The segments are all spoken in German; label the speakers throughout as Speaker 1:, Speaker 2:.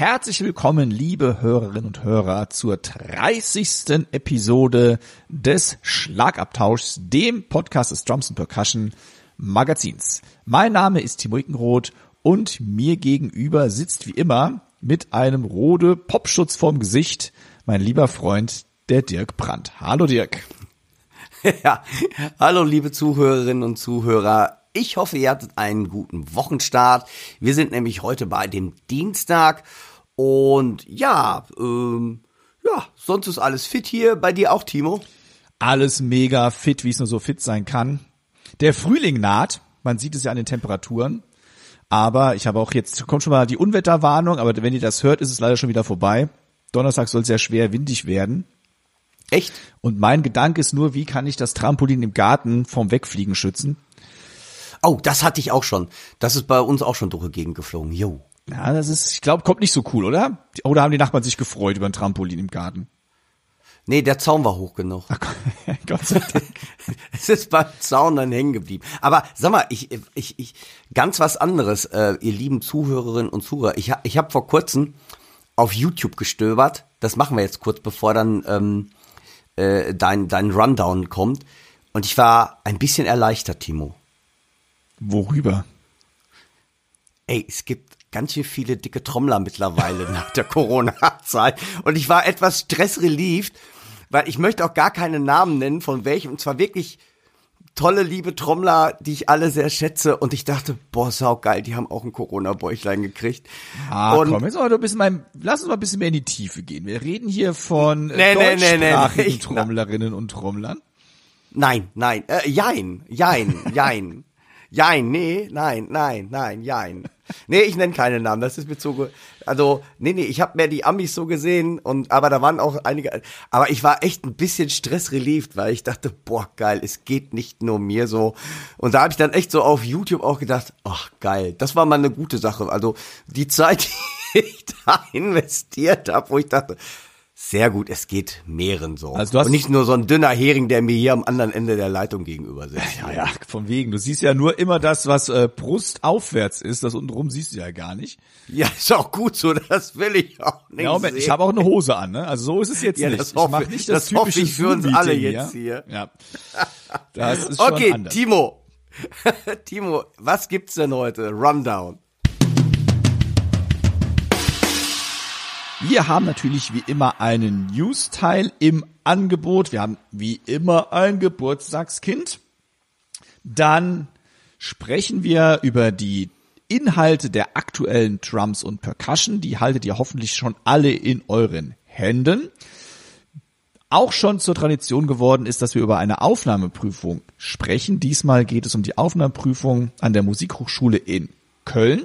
Speaker 1: Herzlich willkommen, liebe Hörerinnen und Hörer, zur 30. Episode des Schlagabtauschs, dem Podcast des Drums and Percussion Magazins. Mein Name ist Timo Ickenroth und mir gegenüber sitzt wie immer mit einem Rode Popschutz vorm Gesicht mein lieber Freund, der Dirk Brandt. Hallo Dirk.
Speaker 2: Ja, hallo liebe Zuhörerinnen und Zuhörer. Ich hoffe, ihr hattet einen guten Wochenstart. Wir sind nämlich heute bei dem Dienstag und ja, ähm, ja, sonst ist alles fit hier. Bei dir auch, Timo?
Speaker 1: Alles mega fit, wie es nur so fit sein kann. Der Frühling naht. Man sieht es ja an den Temperaturen. Aber ich habe auch jetzt, kommt schon mal die Unwetterwarnung, aber wenn ihr das hört, ist es leider schon wieder vorbei. Donnerstag soll es sehr schwer windig werden.
Speaker 2: Echt?
Speaker 1: Und mein Gedanke ist nur, wie kann ich das Trampolin im Garten vom Wegfliegen schützen?
Speaker 2: Oh, das hatte ich auch schon. Das ist bei uns auch schon durch die Gegend geflogen. Jo.
Speaker 1: Ja, das ist, ich glaube, kommt nicht so cool, oder? Oder haben die Nachbarn sich gefreut über ein Trampolin im Garten?
Speaker 2: Nee, der Zaun war hoch genug.
Speaker 1: Ach, Gott sei Dank.
Speaker 2: es ist beim Zaun dann hängen geblieben. Aber sag mal, ich, ich, ich, ganz was anderes, äh, ihr lieben Zuhörerinnen und Zuhörer. Ich, ich habe vor kurzem auf YouTube gestöbert. Das machen wir jetzt kurz, bevor dann ähm, äh, dein, dein Rundown kommt. Und ich war ein bisschen erleichtert, Timo.
Speaker 1: Worüber?
Speaker 2: Ey, es gibt ganz schön viele dicke Trommler mittlerweile nach der Corona-Zeit. Und ich war etwas stressrelieved, weil ich möchte auch gar keine Namen nennen, von welchem. Und zwar wirklich tolle, liebe Trommler, die ich alle sehr schätze. Und ich dachte, boah, saugeil, die haben auch ein Corona-Bäuchlein gekriegt.
Speaker 1: Ah,
Speaker 2: und
Speaker 1: komm, jetzt mal ein bisschen mein, lass uns mal ein bisschen mehr in die Tiefe gehen. Wir reden hier von
Speaker 2: Nee, nee, nee, nee, nee.
Speaker 1: deutschsprachigen Trommlerinnen und Trommlern.
Speaker 2: Nein, nein, äh, jein, jein, jein. Jein, nee, nein, nein, nein, jein. Nee, ich nenne keine Namen, das ist mir ge- also, nee, nee, ich habe mehr die Amis so gesehen und, aber da waren auch einige, aber ich war echt ein bisschen stressrelieved, weil ich dachte, boah, geil, es geht nicht nur mir so. Und da habe ich dann echt so auf YouTube auch gedacht, ach, geil, das war mal eine gute Sache. Also, die Zeit, die ich da investiert habe, wo ich dachte, sehr gut, es geht mehreren so.
Speaker 1: Also du hast-
Speaker 2: und nicht nur so ein dünner Hering, der mir hier am anderen Ende der Leitung gegenüber sitzt.
Speaker 1: Ja, ja, von wegen. Du siehst ja nur immer das, was äh, Brust aufwärts ist. Das untenrum siehst du ja gar nicht.
Speaker 2: Ja, ist auch gut so, das will ich auch nicht
Speaker 1: Ja, Moment,
Speaker 2: sehen.
Speaker 1: ich habe auch eine Hose an, ne? Also so ist es jetzt
Speaker 2: Ja,
Speaker 1: nicht.
Speaker 2: das
Speaker 1: ich
Speaker 2: hoffe-
Speaker 1: mach nicht das,
Speaker 2: das hoffe
Speaker 1: typische
Speaker 2: ich für uns alle jetzt hier.
Speaker 1: Ja. Das ist schon
Speaker 2: Okay,
Speaker 1: anders.
Speaker 2: Timo. Timo, was gibt's denn heute? Rundown.
Speaker 1: Wir haben natürlich wie immer einen News-Teil im Angebot. Wir haben wie immer ein Geburtstagskind. Dann sprechen wir über die Inhalte der aktuellen Drums und Percussion. Die haltet ihr hoffentlich schon alle in euren Händen. Auch schon zur Tradition geworden ist, dass wir über eine Aufnahmeprüfung sprechen. Diesmal geht es um die Aufnahmeprüfung an der Musikhochschule in Köln.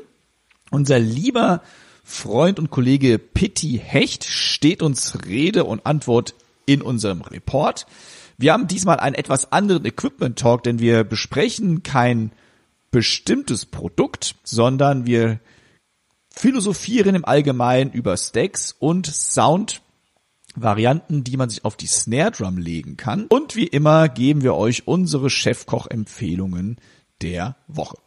Speaker 1: Unser lieber Freund und Kollege Pitti Hecht steht uns Rede und Antwort in unserem Report. Wir haben diesmal einen etwas anderen Equipment Talk, denn wir besprechen kein bestimmtes Produkt, sondern wir philosophieren im Allgemeinen über Stacks und Soundvarianten, die man sich auf die Snare Drum legen kann. Und wie immer geben wir euch unsere Chefkoch-Empfehlungen der Woche.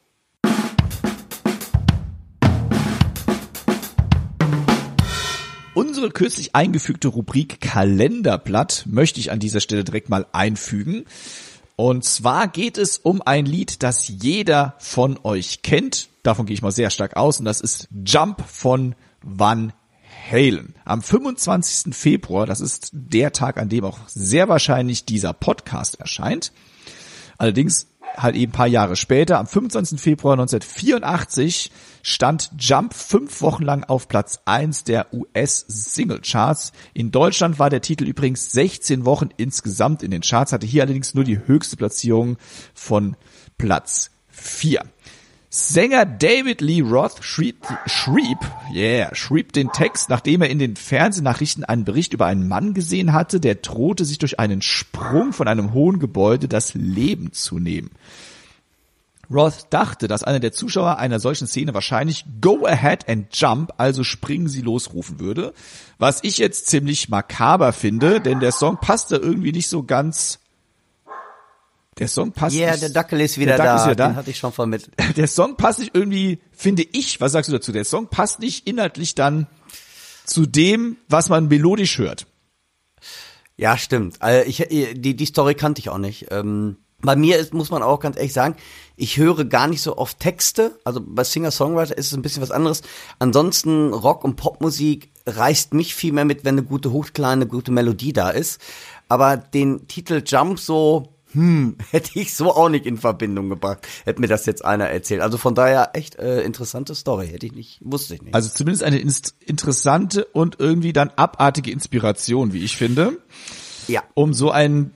Speaker 1: Unsere kürzlich eingefügte Rubrik Kalenderblatt möchte ich an dieser Stelle direkt mal einfügen. Und zwar geht es um ein Lied, das jeder von euch kennt. Davon gehe ich mal sehr stark aus. Und das ist Jump von Van Halen. Am 25. Februar, das ist der Tag, an dem auch sehr wahrscheinlich dieser Podcast erscheint. Allerdings halt eben ein paar Jahre später, am 25. Februar 1984, stand Jump fünf Wochen lang auf Platz eins der US-Single-Charts. In Deutschland war der Titel übrigens 16 Wochen insgesamt in den Charts, hatte hier allerdings nur die höchste Platzierung von Platz vier. Sänger David Lee Roth schrieb, schrieb, yeah, schrieb den Text, nachdem er in den Fernsehnachrichten einen Bericht über einen Mann gesehen hatte, der drohte, sich durch einen Sprung von einem hohen Gebäude das Leben zu nehmen. Roth dachte, dass einer der Zuschauer einer solchen Szene wahrscheinlich Go ahead and jump, also springen Sie los rufen würde, was ich jetzt ziemlich makaber finde, denn der Song passte irgendwie nicht so ganz der Song passt
Speaker 2: Ja, yeah,
Speaker 1: nicht.
Speaker 2: der Dackel ist wieder
Speaker 1: Der Dackel
Speaker 2: da.
Speaker 1: ist wieder da.
Speaker 2: Den hatte ich schon vermittelt.
Speaker 1: Der Song passt nicht irgendwie, finde ich, was sagst du dazu? Der Song passt nicht inhaltlich dann zu dem, was man melodisch hört.
Speaker 2: Ja, stimmt. Also ich, die, die Story kannte ich auch nicht. Ähm, bei mir ist, muss man auch ganz ehrlich sagen, ich höre gar nicht so oft Texte. Also bei Singer-Songwriter ist es ein bisschen was anderes. Ansonsten Rock- und Popmusik reißt mich viel mehr mit, wenn eine gute Hochkleine, eine gute Melodie da ist. Aber den Titel Jump so, hm, hätte ich so auch nicht in Verbindung gebracht. Hätte mir das jetzt einer erzählt. Also von daher echt äh, interessante Story. Hätte ich nicht, wusste ich nicht.
Speaker 1: Also zumindest eine interessante und irgendwie dann abartige Inspiration, wie ich finde,
Speaker 2: ja.
Speaker 1: um so einen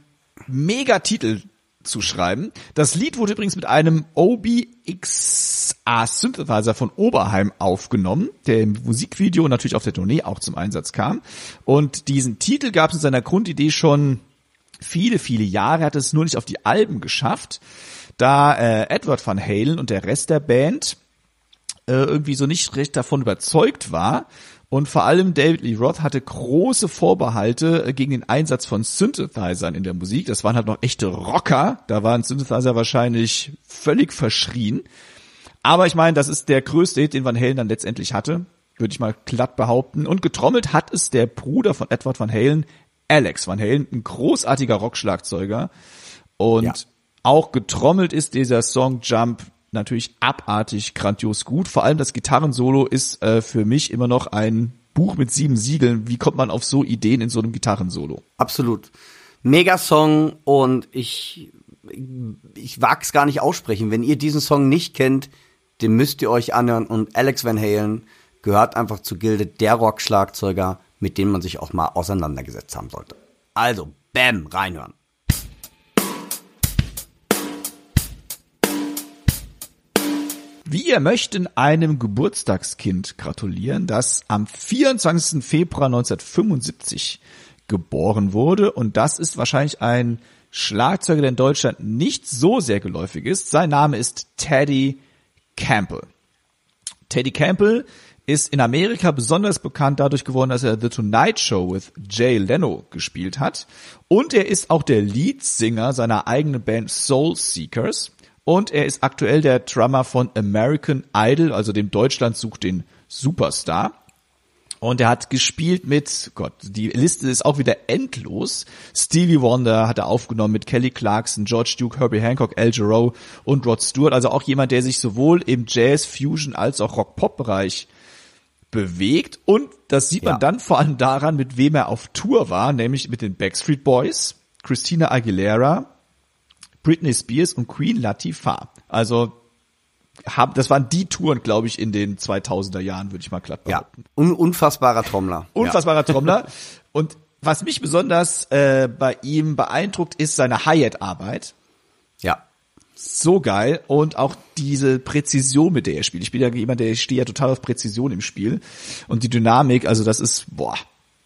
Speaker 1: Megatitel zu schreiben. Das Lied wurde übrigens mit einem OBXA Synthesizer von Oberheim aufgenommen, der im Musikvideo natürlich auf der Tournee auch zum Einsatz kam. Und diesen Titel gab es in seiner Grundidee schon viele, viele Jahre, hat es nur nicht auf die Alben geschafft, da äh, Edward Van Halen und der Rest der Band äh, irgendwie so nicht recht davon überzeugt war. Und vor allem David Lee Roth hatte große Vorbehalte äh, gegen den Einsatz von Synthesizern in der Musik. Das waren halt noch echte Rocker. Da waren Synthesizer wahrscheinlich völlig verschrien. Aber ich meine, das ist der größte Hit, den Van Halen dann letztendlich hatte, würde ich mal glatt behaupten. Und getrommelt hat es der Bruder von Edward Van Halen, Alex Van Halen, ein großartiger Rockschlagzeuger. Und
Speaker 2: Ja.
Speaker 1: auch getrommelt ist dieser Song Jump natürlich abartig grandios gut. Vor allem das Gitarrensolo ist äh, für mich immer noch ein Buch mit sieben Siegeln. Wie kommt man auf so Ideen in so einem Gitarrensolo?
Speaker 2: Absolut. Mega Song und ich, ich wag's gar nicht aussprechen. Wenn ihr diesen Song nicht kennt, den müsst ihr euch anhören. Und Alex Van Halen gehört einfach zur Gilde der Rock-Schlagzeuger, mit denen man sich auch mal auseinandergesetzt haben sollte. Also, bam, reinhören.
Speaker 1: Wir möchten einem Geburtstagskind gratulieren, das am 24. Februar 1975 geboren wurde. Und das ist wahrscheinlich ein Schlagzeuger, der in Deutschland nicht so sehr geläufig ist. Sein Name ist Teddy Campbell. Teddy Campbell ist in Amerika besonders bekannt dadurch geworden, dass er The Tonight Show with Jay Leno gespielt hat. Und er ist auch der Leadsinger seiner eigenen Band Soul Seekers. Und er ist aktuell der Drummer von American Idol, also dem Deutschland sucht den Superstar. Und er hat gespielt mit, Gott, die Liste ist auch wieder endlos. Stevie Wonder hat er aufgenommen mit Kelly Clarkson, George Duke, Herbie Hancock, Al Jarreau und Rod Stewart. Also auch jemand, der sich sowohl im Jazz, Fusion als auch Rock-Pop-Bereich bewegt. Und das sieht man
Speaker 2: Ja.
Speaker 1: dann vor allem daran, mit wem er auf Tour war, nämlich mit den Backstreet Boys, Christina Aguilera, Britney Spears und Queen Latifah. Also haben, das waren die Touren, glaube ich, in den 2000er Jahren, würde ich mal glatt
Speaker 2: Ja,
Speaker 1: behaupten.
Speaker 2: un unfassbarer Trommler.
Speaker 1: Unfassbarer Trommler. Und was mich besonders äh, bei ihm beeindruckt, ist seine Hi-Hat-Arbeit.
Speaker 2: Ja.
Speaker 1: So geil. Und auch diese Präzision, mit der er spielt. Ich bin ja jemand, der ich stehe ja total auf Präzision im Spiel. Und die Dynamik, also das ist, boah,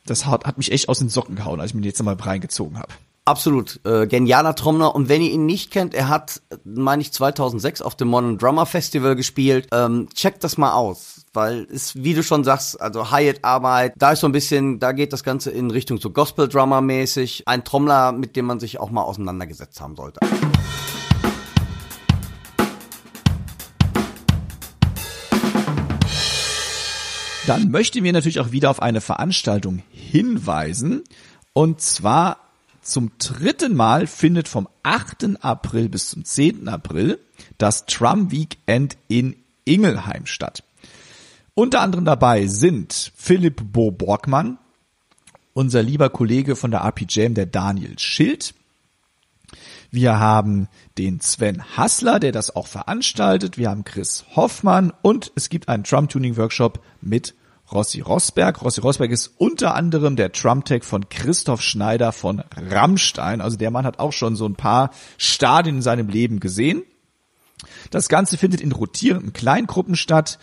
Speaker 1: das hat, hat mich echt aus den Socken gehauen, als ich mir jetzt mal reingezogen habe.
Speaker 2: Absolut, äh, genialer Trommler. Und wenn ihr ihn nicht kennt, er hat, meine ich, 2006 auf dem Modern Drummer Festival gespielt. Ähm, checkt das mal aus, weil ist, wie du schon sagst, also Hi-Hat-Arbeit, da ist so ein bisschen, da geht das Ganze in Richtung so Gospel-Drummer mäßig. Ein Trommler, mit dem man sich auch mal auseinandergesetzt haben sollte.
Speaker 1: Dann möchten wir natürlich auch wieder auf eine Veranstaltung hinweisen. Und zwar zum dritten Mal findet vom 8. April bis zum 10. April das Drum Weekend in Ingelheim statt. Unter anderem dabei sind Philipp Bo Borgmann, unser lieber Kollege von der RPJM, der Daniel Schild. Wir haben den Sven Hassler, der das auch veranstaltet. Wir haben Chris Hoffmann und es gibt einen Drum-Tuning-Workshop mit Rossi Rosberg. Rossi Rosberg ist unter anderem der Drum-Tech von Christoph Schneider von Rammstein. Also der Mann hat auch schon so ein paar Stadien in seinem Leben gesehen. Das Ganze findet in rotierenden Kleingruppen statt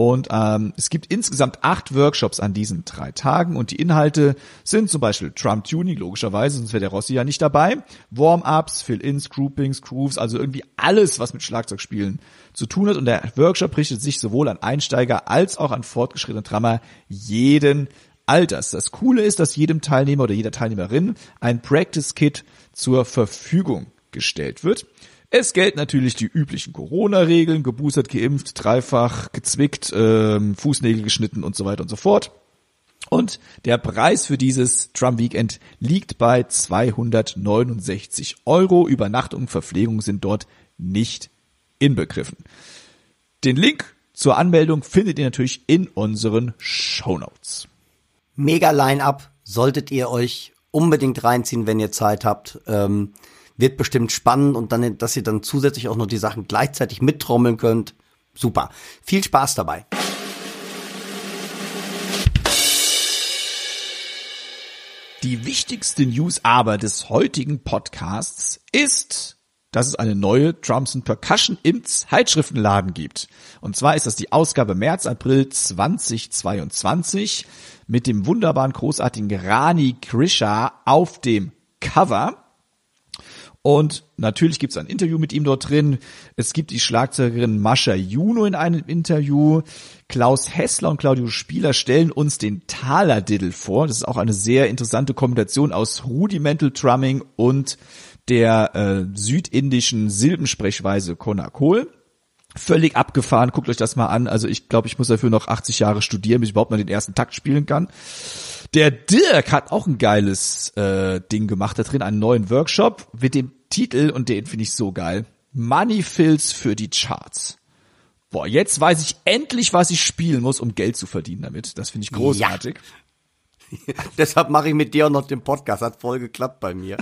Speaker 1: und ähm, es gibt insgesamt acht Workshops an diesen drei Tagen und die Inhalte sind zum Beispiel Drum Tuning, logischerweise, sonst wäre der Rossi ja nicht dabei, Warm-ups, Fill-ins, Groupings, Grooves, also irgendwie alles, was mit Schlagzeugspielen zu tun hat und der Workshop richtet sich sowohl an Einsteiger als auch an fortgeschrittene Drummer jeden Alters. Das Coole ist, dass jedem Teilnehmer oder jeder Teilnehmerin ein Practice-Kit zur Verfügung gestellt wird. Es gelten natürlich die üblichen Corona-Regeln, geboostert, geimpft, dreifach, gezwickt, ähm, Fußnägel geschnitten und so weiter und so fort. Und der Preis für dieses Drum Weekend liegt bei 269 Euro. Übernachtung und Verpflegung sind dort nicht inbegriffen. Den Link zur Anmeldung findet ihr natürlich in unseren Show Notes.
Speaker 2: Mega Line-Up solltet ihr euch unbedingt reinziehen, wenn ihr Zeit habt. Ähm wird bestimmt spannend und dann, dass ihr dann zusätzlich auch noch die Sachen gleichzeitig mittrommeln könnt. Super. Viel Spaß dabei.
Speaker 1: Die wichtigste News aber des heutigen Podcasts ist, dass es eine neue Drums and Percussion im Zeitschriftenladen gibt. Und zwar ist das die Ausgabe März, April 2022 mit dem wunderbaren, großartigen Rani Krisha auf dem Cover. Und natürlich gibt es ein Interview mit ihm dort drin. Es gibt die Schlagzeugerin Mascha Juno in einem Interview. Klaus Hessler und Claudio Spieler stellen uns den Taler-Diddle vor. Das ist auch eine sehr interessante Kombination aus Rudimental Drumming und der äh, südindischen Silbensprechweise Konakol. Völlig abgefahren, guckt euch das mal an. Also ich glaube, ich muss dafür noch 80 Jahre studieren, bis ich überhaupt mal den ersten Takt spielen kann. Der Dirk hat auch ein geiles äh, Ding gemacht da drin, einen neuen Workshop mit dem Titel, und den finde ich so geil, Money Fills für die Charts. Boah, jetzt weiß ich endlich, was ich spielen muss, um Geld zu verdienen damit. Das finde ich großartig.
Speaker 2: Ja. Deshalb mache ich mit dir auch noch den Podcast. Hat voll geklappt bei mir.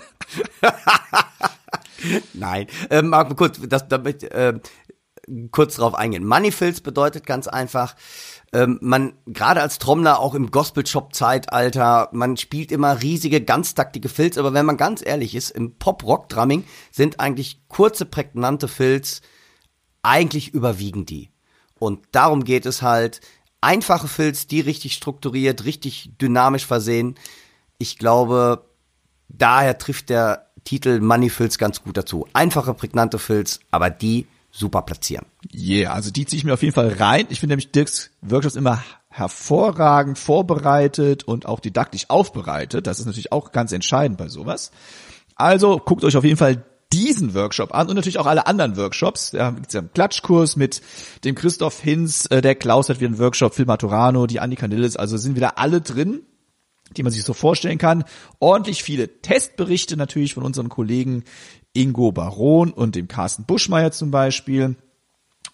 Speaker 2: Nein, ähm, mal kurz, das, damit, äh, kurz drauf eingehen. Money Fills bedeutet ganz einfach, ähm, man, gerade als Trommler auch im Gospel-Shop-Zeitalter, man spielt immer riesige, ganztaktige Filz, aber wenn man ganz ehrlich ist, im Pop-Rock-Drumming sind eigentlich kurze, prägnante Filz eigentlich überwiegen die. Und darum geht es halt, einfache Filz, die richtig strukturiert, richtig dynamisch versehen. Ich glaube, daher trifft der Titel Money Filz ganz gut dazu. Einfache, prägnante Filz, aber die super platzieren.
Speaker 1: Yeah, also die ziehe ich mir auf jeden Fall rein. Ich finde nämlich Dirks Workshops immer hervorragend vorbereitet und auch didaktisch aufbereitet. Das ist natürlich auch ganz entscheidend bei sowas. Also guckt euch auf jeden Fall diesen Workshop an und natürlich auch alle anderen Workshops. Da gibt ja einen Klatschkurs mit dem Christoph Hinz, äh, der Klaus hat wieder einen Workshop, Phil Maturano, die Annika Nilles, also sind wieder alle drin, die man sich so vorstellen kann. Ordentlich viele Testberichte natürlich von unseren Kollegen Ingo Baron und dem Carsten Buschmeier zum Beispiel.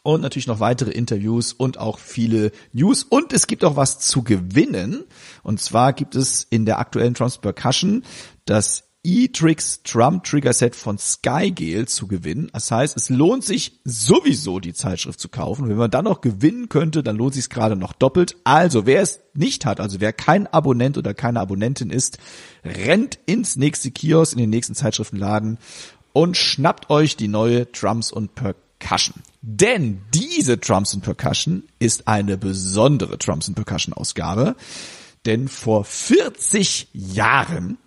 Speaker 1: Und natürlich noch weitere Interviews und auch viele News. Und es gibt auch was zu gewinnen. Und zwar gibt es in der aktuellen Trumps Percussion das E-Tricks Drum Trigger Set von Skygale zu gewinnen. Das heißt, es lohnt sich sowieso die Zeitschrift zu kaufen. Wenn man dann noch gewinnen könnte, dann lohnt sich es gerade noch doppelt. Also wer es nicht hat, also wer kein Abonnent oder keine Abonnentin ist, rennt ins nächste Kiosk, in den nächsten Zeitschriftenladen und schnappt euch die neue Drums und Percussion. Denn diese Drums und Percussion ist eine besondere Drums und Percussion Ausgabe. Denn vor 40 Jahren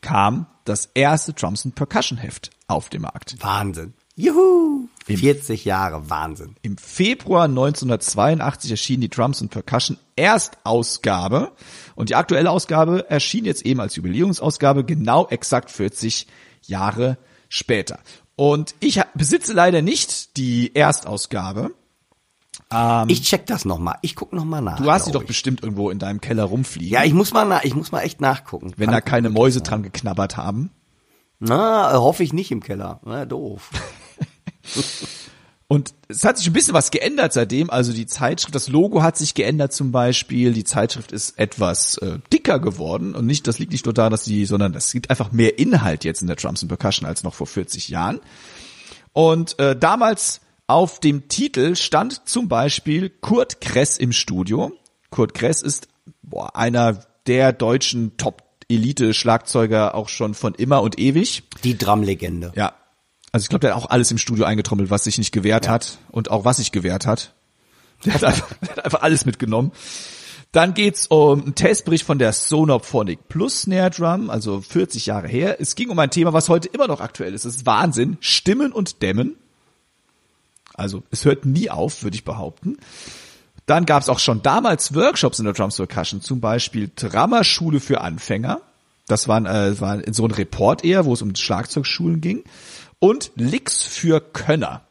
Speaker 1: kam das erste Drums Percussion Heft auf den Markt.
Speaker 2: Wahnsinn. Juhu! 40 Jahre, Wahnsinn.
Speaker 1: Im Februar 1982 erschien die Drums and Percussion Erstausgabe und die aktuelle Ausgabe erschien jetzt eben als Jubiläumsausgabe genau exakt 40 Jahre später. Und ich besitze leider nicht die Erstausgabe.
Speaker 2: Ähm, ich check das noch mal. Ich guck noch mal nach.
Speaker 1: Du hast sie doch ich. bestimmt irgendwo in deinem Keller rumfliegen.
Speaker 2: Ja, ich muss mal nach, ich muss mal echt nachgucken.
Speaker 1: Wenn Kann da keine Mäuse dran geknabbert haben.
Speaker 2: Na, hoffe ich nicht im Keller. Na, doof.
Speaker 1: Und es hat sich ein bisschen was geändert seitdem. Also die Zeitschrift, das Logo hat sich geändert zum Beispiel. Die Zeitschrift ist etwas äh, dicker geworden. Und nicht, das liegt nicht nur daran, dass die, sondern es gibt einfach mehr Inhalt jetzt in der Drums and Percussion als noch vor 40 Jahren. Und äh, damals auf dem Titel stand zum Beispiel Kurt Kress im Studio. Kurt Kress ist boah, einer der deutschen Top Elite-Schlagzeuger auch schon von immer und ewig.
Speaker 2: Die Drumlegende.
Speaker 1: Ja, Also ich glaube, der hat auch alles im Studio eingetrommelt, was sich nicht gewehrt ja. hat und auch was sich gewehrt hat. Der hat einfach, der hat einfach alles mitgenommen. Dann geht's um einen Testbericht von der Sonophonic Plus Snare Drum, also 40 Jahre her. Es ging um ein Thema, was heute immer noch aktuell ist. Das ist Wahnsinn. Stimmen und Dämmen. Also es hört nie auf, würde ich behaupten. Dann gab's auch schon damals Workshops in der Drums Percussion, zum Beispiel Drummerschule für Anfänger. Das waren, äh, war so ein Report eher, wo es um Schlagzeugschulen ging. Und Licks für Könner.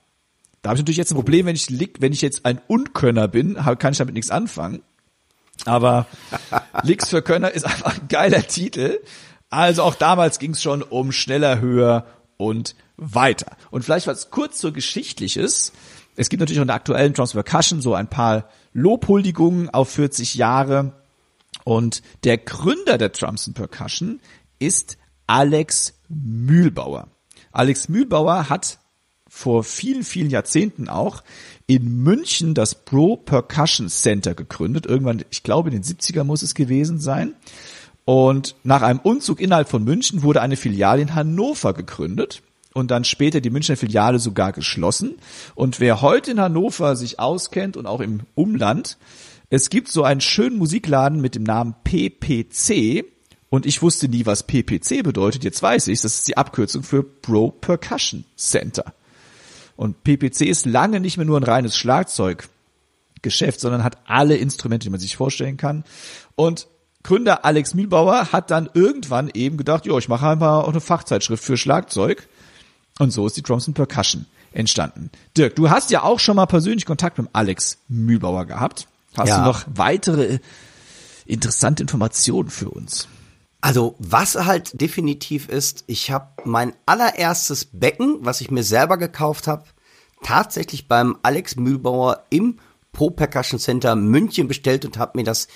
Speaker 1: Da habe ich natürlich jetzt ein Problem, wenn ich Lick, wenn ich jetzt ein Unkönner bin, kann ich damit nichts anfangen. Aber Licks für Könner ist einfach ein geiler Titel. Also auch damals ging es schon um schneller, höher und weiter. Und vielleicht was kurz so geschichtliches. Es gibt natürlich auch in der aktuellen Drums Percussion so ein paar Lobhuldigungen auf 40 Jahre. Und der Gründer der Drums Percussion ist Alex Mühlbauer. Alex Mühlbauer hat vor vielen, vielen Jahrzehnten auch in München das Pro Percussion Center gegründet. Irgendwann, ich glaube, in den 70er muss es gewesen sein. Und nach einem Umzug innerhalb von München wurde eine Filiale in Hannover gegründet und dann später die Münchner Filiale sogar geschlossen. Und wer heute in Hannover sich auskennt und auch im Umland, es gibt so einen schönen Musikladen mit dem Namen PPC. Und ich wusste nie, was PPC bedeutet. Jetzt weiß ich, das ist die Abkürzung für Pro Percussion Center. Und PPC ist lange nicht mehr nur ein reines Schlagzeuggeschäft, sondern hat alle Instrumente, die man sich vorstellen kann. Und Gründer Alex Mühlbauer hat dann irgendwann eben gedacht, jo, ich mache einfach auch eine Fachzeitschrift für Schlagzeug. Und so ist die Drums and Percussion entstanden. Dirk, du hast ja auch schon mal persönlich Kontakt mit Alex Mühlbauer gehabt. Hast ja. du noch weitere interessante Informationen für uns?
Speaker 2: Also was halt definitiv ist, ich habe mein allererstes Becken, was ich mir selber gekauft habe, tatsächlich beim Alex Mühlbauer im Pro Percussion Center München bestellt und habe mir das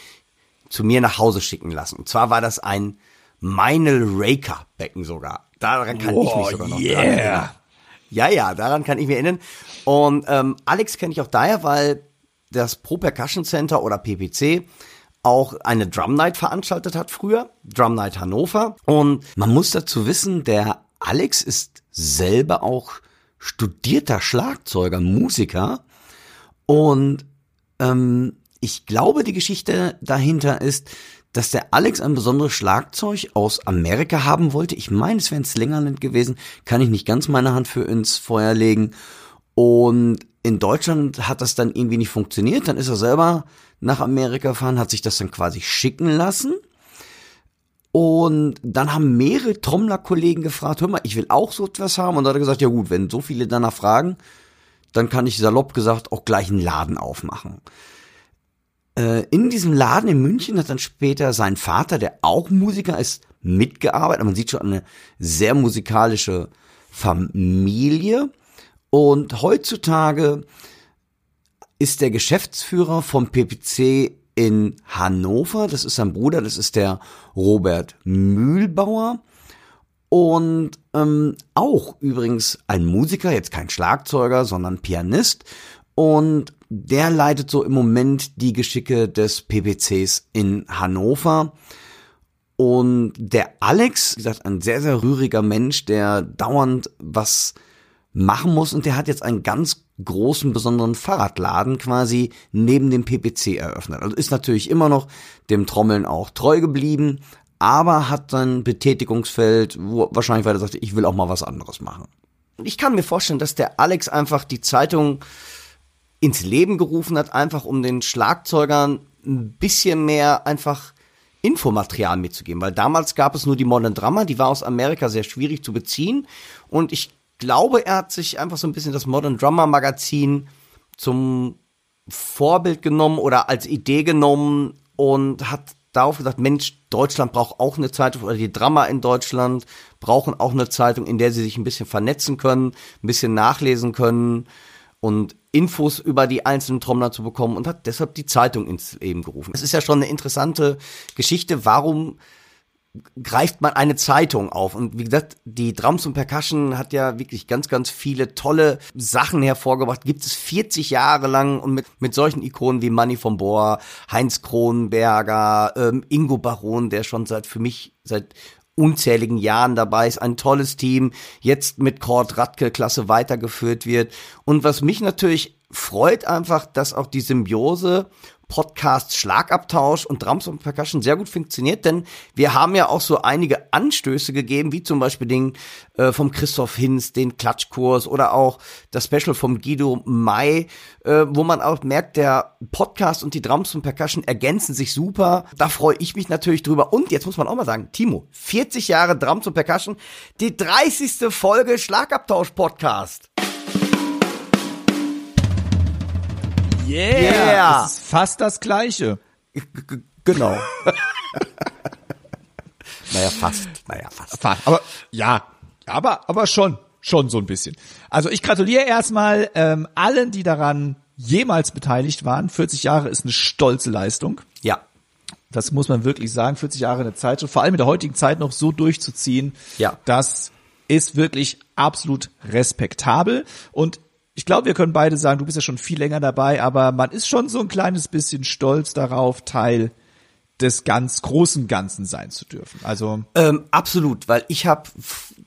Speaker 2: zu mir nach Hause schicken lassen. Und zwar war das ein Meinl Raker Becken sogar. Daran kann oh, ich mich sogar noch yeah. erinnern. Ja, ja, daran kann ich mich erinnern. Und ähm, Alex kenne ich auch daher, weil das Pro Percussion Center oder PPC auch eine Drum Night veranstaltet hat früher, Drum Night Hannover. Und man muss dazu wissen, der Alex ist selber auch studierter Schlagzeuger, Musiker. Und ähm, ich glaube, die Geschichte dahinter ist, dass der Alex ein besonderes Schlagzeug aus Amerika haben wollte. Ich meine, es wäre ein Slingerland gewesen, kann ich nicht ganz meine Hand für ins Feuer legen. Und in Deutschland hat das dann irgendwie nicht funktioniert. Dann ist er selber nach Amerika gefahren, hat sich das dann quasi schicken lassen. Und dann haben mehrere Trommler-Kollegen gefragt, hör mal, ich will auch so etwas haben. Und dann hat er gesagt, ja gut, wenn so viele danach fragen, dann kann ich salopp gesagt auch gleich einen Laden aufmachen. Äh, in diesem Laden in München hat dann später sein Vater, der auch Musiker ist, mitgearbeitet. Man sieht schon eine sehr musikalische Familie. Und heutzutage ist der Geschäftsführer vom PPC in Hannover. Das ist sein Bruder, das ist der Robert Mühlbauer. Und ähm, auch übrigens ein Musiker, jetzt kein Schlagzeuger, sondern Pianist. Und der leitet so im Moment die Geschicke des PPCs in Hannover. Und der Alex, wie gesagt, ein sehr, sehr rühriger Mensch, der dauernd was machen muss und der hat jetzt einen ganz großen, besonderen Fahrradladen quasi neben dem PPC eröffnet. Also ist natürlich immer noch dem Trommeln auch treu geblieben, aber hat sein Betätigungsfeld, wo wahrscheinlich weil er sagte, ich will auch mal was anderes machen. Ich kann mir vorstellen, dass der Alex einfach die Zeitung ins Leben gerufen hat, einfach um den Schlagzeugern ein bisschen mehr einfach Infomaterial mitzugeben, weil damals gab es nur die Modern Drummer, die war aus Amerika sehr schwierig zu beziehen. Und ich glaube, er hat sich einfach so ein bisschen das Modern Drummer Magazin zum Vorbild genommen oder als Idee genommen und hat darauf gesagt, Mensch, Deutschland braucht auch eine Zeitung oder die Drummer in Deutschland brauchen auch eine Zeitung, in der sie sich ein bisschen vernetzen können, ein bisschen nachlesen können. Und Infos über die einzelnen Trommler zu bekommen und hat deshalb die Zeitung ins Leben gerufen. Es ist ja schon eine interessante Geschichte, warum greift man eine Zeitung auf. Und wie gesagt, die Drums und Percussion hat ja wirklich ganz, ganz viele tolle Sachen hervorgebracht. Gibt es 40 Jahre lang und mit, mit solchen Ikonen wie Manny von Bohr, Heinz Kronenberger, ähm, Ingo Baron, der schon seit für mich seit unzähligen Jahren dabei ist, ein tolles Team, jetzt mit Kurt Radke Klasse weitergeführt wird. Und was mich natürlich freut einfach, dass auch die Symbiose Podcast Schlagabtausch und Drums und Percussion sehr gut funktioniert, denn wir haben ja auch so einige Anstöße gegeben, wie zum Beispiel den äh, vom Christoph Hinz, den Klatschkurs oder auch das Special vom Guido Mai, äh, wo man auch merkt, der Podcast und die Drums und Percussion ergänzen sich super. Da freue ich mich natürlich drüber. Und jetzt muss man auch mal sagen, Timo, 40 Jahre Drums und Percussion, die 30. Folge Schlagabtausch Podcast.
Speaker 1: Yeah.
Speaker 2: Yeah.
Speaker 1: Das ist fast das Gleiche.
Speaker 2: G genau. naja, fast. Naja, fast.
Speaker 1: Fast. Aber ja, aber aber schon, schon so ein bisschen. Also ich gratuliere erstmal ähm, allen, die daran jemals beteiligt waren. 40 Jahre ist eine stolze Leistung.
Speaker 2: Ja.
Speaker 1: Das muss man wirklich sagen. 40 Jahre eine Zeit, vor allem in der heutigen Zeit noch so durchzuziehen.
Speaker 2: Ja.
Speaker 1: Das ist wirklich absolut respektabel. Und ich glaube, wir können beide sagen, du bist ja schon viel länger dabei, aber man ist schon so ein kleines bisschen stolz darauf, Teil des ganz großen Ganzen sein zu dürfen. Also
Speaker 2: Ähm, absolut, weil ich habe,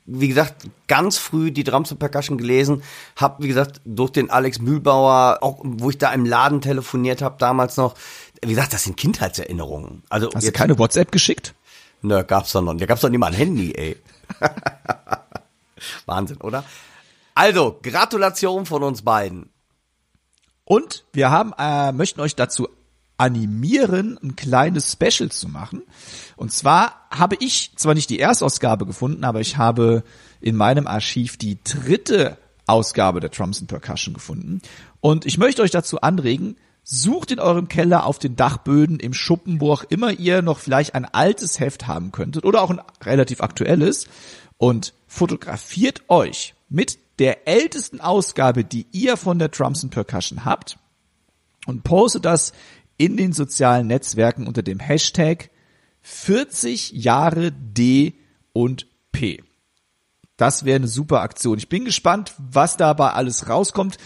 Speaker 2: wie gesagt, ganz früh die Drums und Percussion gelesen, habe, wie gesagt, durch den Alex Mühlbauer, auch wo ich da im Laden telefoniert habe damals noch, wie gesagt, das sind Kindheitserinnerungen. Also
Speaker 1: hast du keine WhatsApp geschickt?
Speaker 2: Nö, gab's doch noch. Da gab's doch nicht mal ein Handy, ey. Wahnsinn, oder? Also, Gratulation von uns beiden.
Speaker 1: Und wir haben, äh, möchten euch dazu animieren, ein kleines Special zu machen. Und zwar habe ich zwar nicht die Erstausgabe gefunden, aber ich habe in meinem Archiv die dritte Ausgabe der Drums and Percussion gefunden. Und ich möchte euch dazu anregen, sucht in eurem Keller auf den Dachböden, im Schuppen, wo auch immer ihr noch vielleicht ein altes Heft haben könntet oder auch ein relativ aktuelles und fotografiert euch mit der ältesten Ausgabe, die ihr von der Drums and Percussion habt und postet das in den sozialen Netzwerken unter dem Hashtag 40 Jahre D und P. Das wäre eine super Aktion. Ich bin gespannt, was dabei alles rauskommt.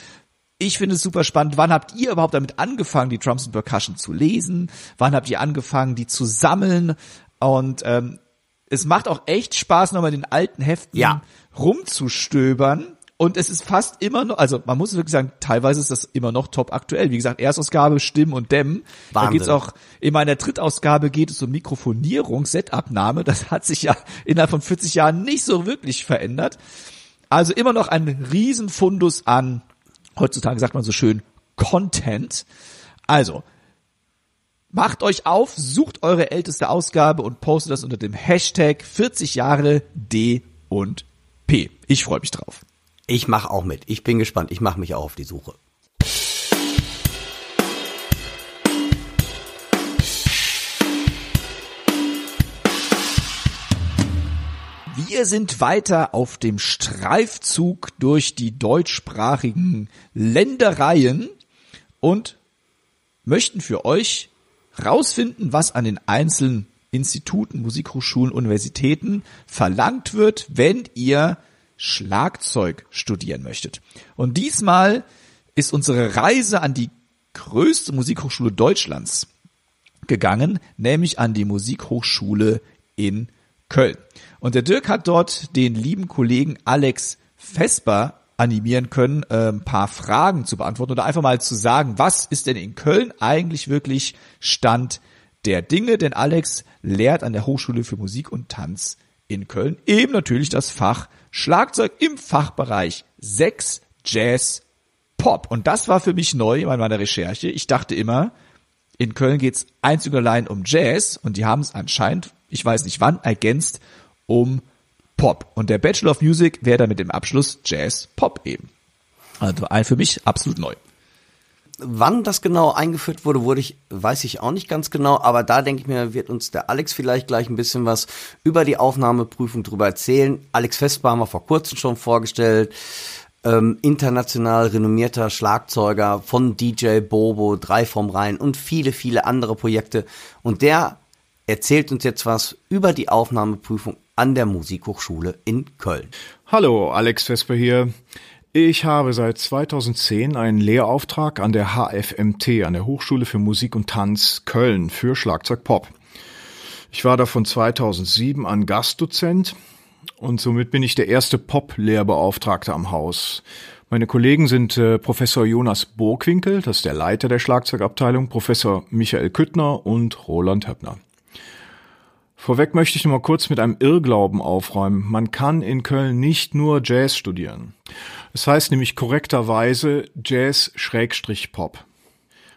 Speaker 1: Ich finde es super spannend. Wann habt ihr überhaupt damit angefangen, die Drums and Percussion zu lesen? Wann habt ihr angefangen, die zu sammeln? Und ähm, es macht auch echt Spaß, nochmal in den alten Heften
Speaker 2: Ja.
Speaker 1: rumzustöbern. Und es ist fast immer noch, also man muss wirklich sagen, teilweise ist das immer noch top aktuell. Wie gesagt, Erstausgabe, Stimmen und Dämmen. Da
Speaker 2: Wahnsinn.
Speaker 1: geht's auch, in meiner Drittausgabe geht es um Mikrofonierung, Setabnahme. Das hat sich ja innerhalb von 40 Jahren nicht so wirklich verändert. Also immer noch ein Riesenfundus an, heutzutage sagt man so schön, Content. Also, macht euch auf, sucht eure älteste Ausgabe und postet das unter dem Hashtag 40 Jahre D und P. Ich freue mich drauf.
Speaker 2: Ich mache auch mit. Ich bin gespannt. Ich mache mich auch auf die Suche.
Speaker 1: Wir sind weiter auf dem Streifzug durch die deutschsprachigen Ländereien und möchten für euch rausfinden, was an den einzelnen Instituten, Musikhochschulen, Universitäten verlangt wird, wenn ihr Schlagzeug studieren möchtet. Und diesmal ist unsere Reise an die größte Musikhochschule Deutschlands gegangen, nämlich an die Musikhochschule in Köln. Und der Dirk hat dort den lieben Kollegen Alex Vesper animieren können, äh, ein paar Fragen zu beantworten oder einfach mal zu sagen, was ist denn in Köln eigentlich wirklich Stand der Dinge? Denn Alex lehrt an der Hochschule für Musik und Tanz in Köln eben natürlich das Fach Schlagzeug im Fachbereich 6 Jazz Pop. Und das war für mich neu bei meiner Recherche. Ich dachte immer, in Köln geht's einzig und allein um Jazz und die haben es anscheinend, ich weiß nicht wann, ergänzt um Pop. Und der Bachelor of Music wäre dann mit dem Abschluss Jazz Pop eben. Also ein für mich absolut neu.
Speaker 2: Wann das genau eingeführt wurde, wurde ich, weiß ich auch nicht ganz genau, aber da denke ich mir, wird uns der Alex vielleicht gleich ein bisschen was über die Aufnahmeprüfung drüber erzählen. Alex Vesper haben wir vor kurzem schon vorgestellt. Ähm, international renommierter Schlagzeuger von DJ Bobo, drei vom Rhein und viele, viele andere Projekte. Und der erzählt uns jetzt was über die Aufnahmeprüfung an der Musikhochschule in Köln.
Speaker 3: Hallo, Alex Vesper hier. Ich habe seit 2010 einen Lehrauftrag an der HFMT, an der Hochschule für Musik und Tanz Köln für Schlagzeug Pop. Ich war da von 2007 an Gastdozent und somit bin ich der erste Pop-Lehrbeauftragte am Haus. Meine Kollegen sind äh, Professor Jonas Burgwinkel, das ist der Leiter der Schlagzeugabteilung, Professor Michael Küttner und Roland Höppner. Vorweg möchte ich noch mal kurz mit einem Irrglauben aufräumen. Man kann in Köln nicht nur Jazz studieren. Es das heißt nämlich korrekterweise Jazz-Pop.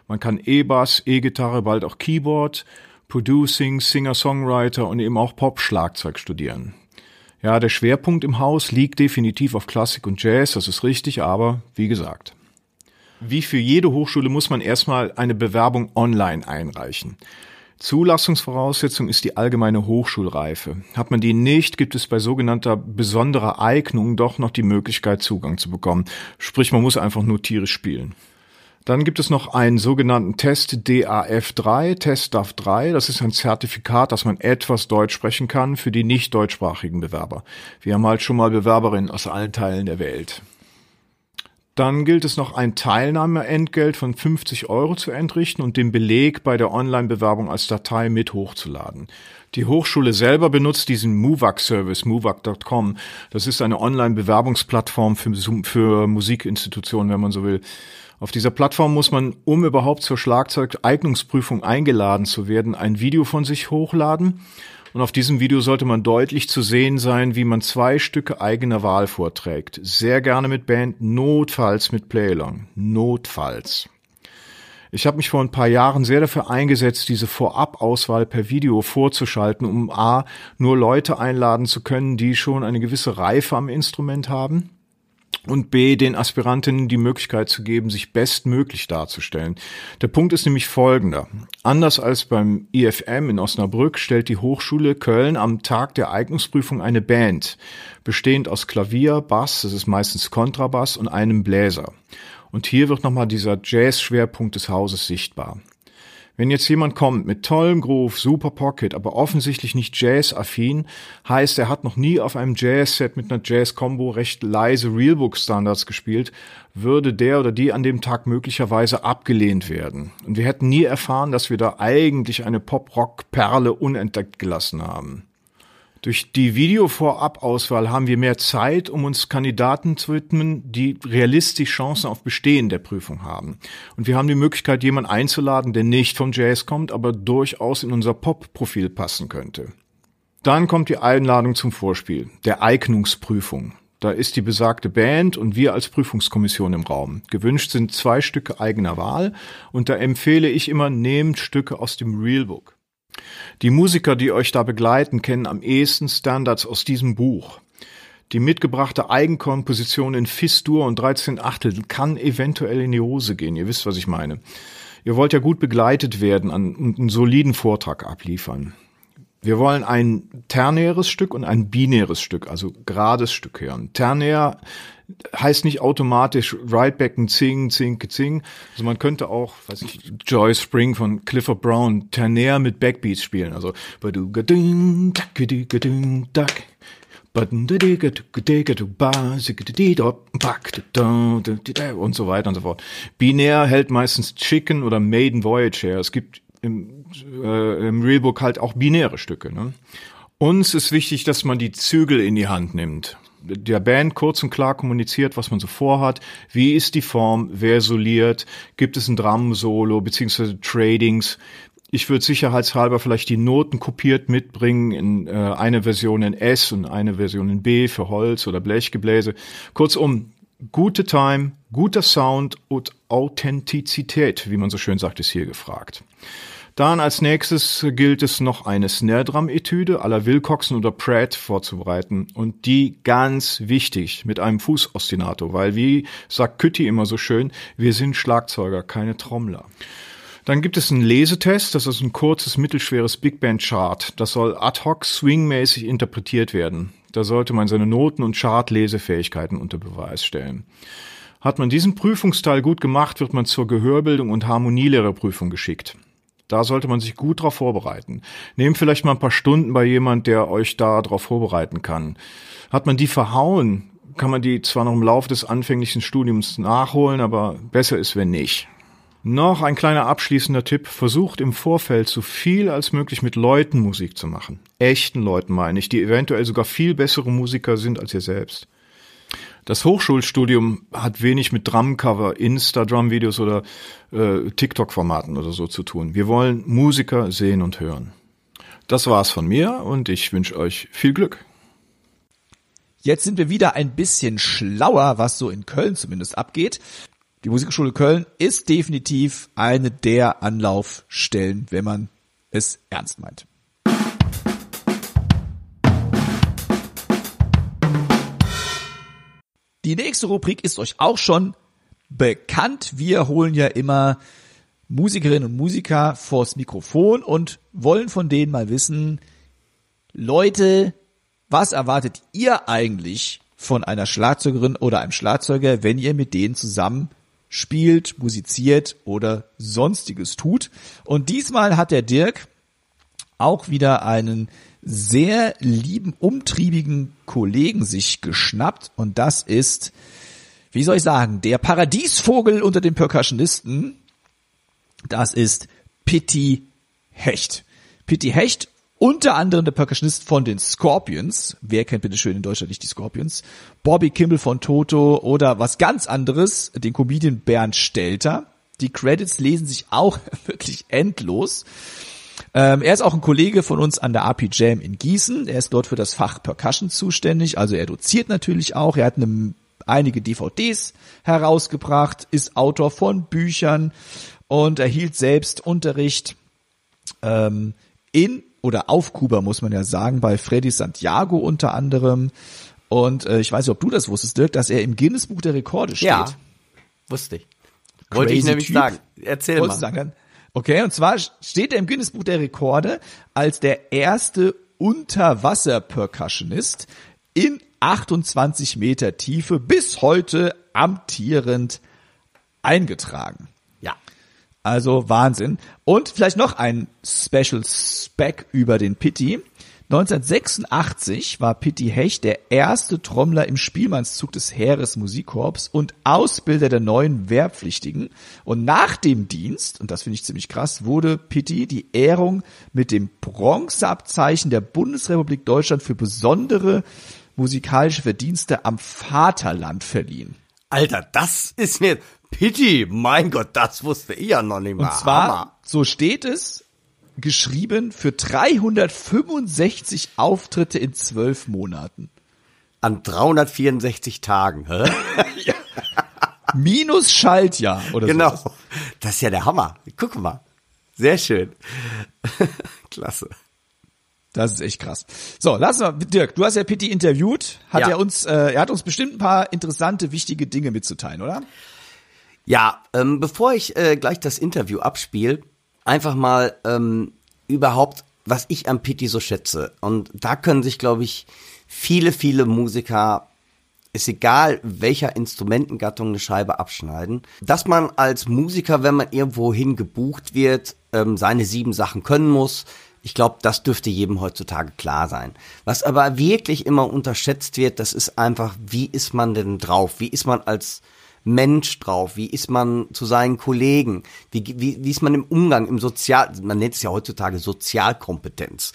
Speaker 3: Man kann E-Bass, E-Gitarre, bald auch Keyboard, Producing, Singer-Songwriter und eben auch Pop-Schlagzeug studieren. Ja, der Schwerpunkt im Haus liegt definitiv auf Klassik und Jazz, das ist richtig, aber wie gesagt. Wie für jede Hochschule muss man erstmal eine Bewerbung online einreichen. Zulassungsvoraussetzung ist die allgemeine Hochschulreife. Hat man die nicht, gibt es bei sogenannter besonderer Eignung doch noch die Möglichkeit, Zugang zu bekommen. Sprich, man muss einfach nur tierisch spielen. Dann gibt es noch einen sogenannten Test DAF3, Test DAF 3. Das ist ein Zertifikat, dass man etwas Deutsch sprechen kann für die nicht deutschsprachigen Bewerber. Wir haben halt schon mal Bewerberinnen aus allen Teilen der Welt. Dann gilt es noch ein Teilnahmeentgelt von 50 Euro zu entrichten und den Beleg bei der Online-Bewerbung als Datei mit hochzuladen. Die Hochschule selber benutzt diesen MUVAC-Service, MUVAC.com. Das ist eine Online-Bewerbungsplattform für, für Musikinstitutionen, wenn man so will. Auf dieser Plattform muss man, um überhaupt zur Schlagzeugeignungsprüfung eingeladen zu werden, ein Video von sich hochladen und auf diesem Video sollte man deutlich zu sehen sein, wie man zwei Stücke eigener Wahl vorträgt. Sehr gerne mit Band, notfalls mit Playlong. Notfalls. Ich habe mich vor ein paar Jahren sehr dafür eingesetzt, diese Vorabauswahl per Video vorzuschalten, um a. nur Leute einladen zu können, die schon eine gewisse Reife am Instrument haben und B, den Aspirantinnen die Möglichkeit zu geben, sich bestmöglich darzustellen. Der Punkt ist nämlich folgender. Anders als beim IFM in Osnabrück stellt die Hochschule Köln am Tag der Eignungsprüfung eine Band, bestehend aus Klavier, Bass, das ist meistens Kontrabass und einem Bläser. Und hier wird nochmal dieser Jazz-Schwerpunkt des Hauses sichtbar. Wenn jetzt jemand kommt mit tollem Groove, super Pocket, aber offensichtlich nicht Jazz-affin, heißt, er hat noch nie auf einem Jazz-Set mit einer Jazz-Combo recht leise Realbook-Standards gespielt, würde der oder die an dem Tag möglicherweise abgelehnt werden. Und wir hätten nie erfahren, dass wir da eigentlich eine Pop-Rock-Perle unentdeckt gelassen haben. Durch die Videovorabauswahl haben wir mehr Zeit, um uns Kandidaten zu widmen, die realistisch Chancen auf Bestehen der Prüfung haben. Und wir haben die Möglichkeit, jemanden einzuladen, der nicht vom Jazz kommt, aber durchaus in unser Pop-Profil passen könnte. Dann kommt die Einladung zum Vorspiel, der Eignungsprüfung. Da ist die besagte Band und wir als Prüfungskommission im Raum. Gewünscht sind zwei Stücke eigener Wahl und da empfehle ich immer, nehmt Stücke aus dem Realbook. Die Musiker, die euch da begleiten, kennen am ehesten Standards aus diesem Buch. Die mitgebrachte Eigenkomposition in Fis-Dur und 13 Achtel kann eventuell in die Hose gehen. Ihr wisst, was ich meine. Ihr wollt ja gut begleitet werden und einen soliden Vortrag abliefern. Wir wollen ein ternäres Stück und ein binäres Stück, also gerades Stück hören. Ternär heißt nicht automatisch right back and zing, zing, zing. Also man könnte auch, weiß ich, Joy Spring von Clifford Brown ternär mit Backbeats spielen. Also und so weiter und so fort. Binär hält meistens Chicken oder Maiden Voyage her. Es gibt im, äh, im Realbook halt auch binäre Stücke. Ne? Uns ist wichtig, dass man die Zügel in die Hand nimmt. Der Band kurz und klar kommuniziert, was man so vorhat. Wie ist die Form? Wer soliert? Gibt es ein Drum-Solo beziehungsweise Tradings? Ich würde sicherheitshalber vielleicht die Noten kopiert mitbringen in äh, eine Version in S und eine Version in B für Holz oder Blechgebläse. Kurzum, gute Time, guter Sound und Authentizität, wie man so schön sagt, ist hier gefragt. Dann als nächstes gilt es noch eine Snare Drum Etüde à la Wilcoxon oder Pratt vorzubereiten und die ganz wichtig mit einem Fußostinato, weil wie sagt Kütti immer so schön, wir sind Schlagzeuger, keine Trommler. Dann gibt es einen Lesetest, das ist ein kurzes, mittelschweres Big Band Chart. Das soll ad hoc swingmäßig interpretiert werden. Da sollte man seine Noten- und Chart-Lesefähigkeiten unter Beweis stellen. Hat man diesen Prüfungsteil gut gemacht, wird man zur Gehörbildung und Harmonielehrerprüfung geschickt. Da sollte man sich gut darauf vorbereiten. Nehmt vielleicht mal ein paar Stunden bei jemand, der euch da darauf vorbereiten kann. Hat man die verhauen, kann man die zwar noch im Laufe des anfänglichen Studiums nachholen, aber besser ist, wenn nicht. Noch ein kleiner abschließender Tipp. Versucht im Vorfeld so viel als möglich mit Leuten Musik zu machen. Echten Leuten meine ich, die eventuell sogar viel bessere Musiker sind als ihr selbst. Das Hochschulstudium hat wenig mit Drumcover, Insta-Drum-Videos oder äh, TikTok-Formaten oder so zu tun. Wir wollen Musiker sehen und hören. Das war's von mir und ich wünsche euch viel Glück.
Speaker 1: Jetzt sind wir wieder ein bisschen schlauer, was so in Köln zumindest abgeht. Die Musikschule Köln ist definitiv eine der Anlaufstellen, wenn man es ernst meint. Die nächste Rubrik ist euch auch schon bekannt. Wir holen ja immer Musikerinnen und Musiker vors Mikrofon und wollen von denen mal wissen, Leute, was erwartet ihr eigentlich von einer Schlagzeugerin oder einem Schlagzeuger, wenn ihr mit denen zusammen spielt, musiziert oder sonstiges tut? Und diesmal hat der Dirk auch wieder einen sehr lieben, umtriebigen Kollegen sich geschnappt und das ist, wie soll ich sagen, der Paradiesvogel unter den Percussionisten. Das ist Pitti Hecht. Pitti Hecht, unter anderem der Percussionist von den Scorpions. Wer kennt bitte schön in Deutschland nicht die Scorpions? Bobby Kimball von Toto oder was ganz anderes, den Comedian Bernd Stelter. Die Credits lesen sich auch wirklich endlos. Ähm, er ist auch ein Kollege von uns an der AP Jam in Gießen. Er ist dort für das Fach Percussion zuständig. Also er doziert natürlich auch. Er hat eine, einige DVDs herausgebracht, ist Autor von Büchern und erhielt selbst Unterricht ähm, in oder auf Kuba, muss man ja sagen, bei Freddy Santiago unter anderem. Und äh, ich weiß nicht, ob du das wusstest, Dirk, dass er im Guinness-Buch der Rekorde steht.
Speaker 2: Ja, wusste ich. Wollte ich nämlich typ. sagen. Erzähl Wolltest mal. Sagen,
Speaker 1: Okay, und zwar steht er im Guinness Buch der Rekorde als der erste Unterwasser-Percussionist in 28 Meter Tiefe bis heute amtierend eingetragen.
Speaker 2: Ja.
Speaker 1: Also Wahnsinn. Und vielleicht noch ein Special Spec über den Pitti. 1986 war Pitti Hecht der erste Trommler im Spielmannszug des Heeresmusikkorps und Ausbilder der neuen Wehrpflichtigen. Und nach dem Dienst, und das finde ich ziemlich krass, wurde Pitti die Ehrung mit dem Bronzeabzeichen der Bundesrepublik Deutschland für besondere musikalische Verdienste am Vaterland verliehen.
Speaker 2: Alter, das ist mir Pitti, mein Gott, das wusste ich ja noch nicht mal.
Speaker 1: Und zwar, Hammer. so steht es, geschrieben für 365 Auftritte in zwölf Monaten.
Speaker 2: An 364 Tagen, hä? ja.
Speaker 1: Minus Schaltjahr oder so. Genau.
Speaker 2: Sowas. Das ist ja der Hammer. Guck mal. Sehr schön. Klasse.
Speaker 1: Das ist echt krass. So, lass mal, Dirk, du hast ja Pitti interviewt, hat ja. er uns, äh, er hat uns bestimmt ein paar interessante, wichtige Dinge mitzuteilen, oder?
Speaker 2: Ja, ähm, bevor ich äh, gleich das Interview abspiele, einfach mal ähm, überhaupt, was ich am Pitti so schätze. Und da können sich, glaube ich, viele, viele Musiker, ist egal, welcher Instrumentengattung eine Scheibe abschneiden, dass man als Musiker, wenn man irgendwohin gebucht wird, ähm, seine sieben Sachen können muss. Ich glaube, das dürfte jedem heutzutage klar sein. Was aber wirklich immer unterschätzt wird, das ist einfach, wie ist man denn drauf? Wie ist man als Mensch drauf? Wie ist man zu seinen Kollegen? Wie, wie, wie ist man im Umgang, im Sozial, man nennt es ja heutzutage Sozialkompetenz.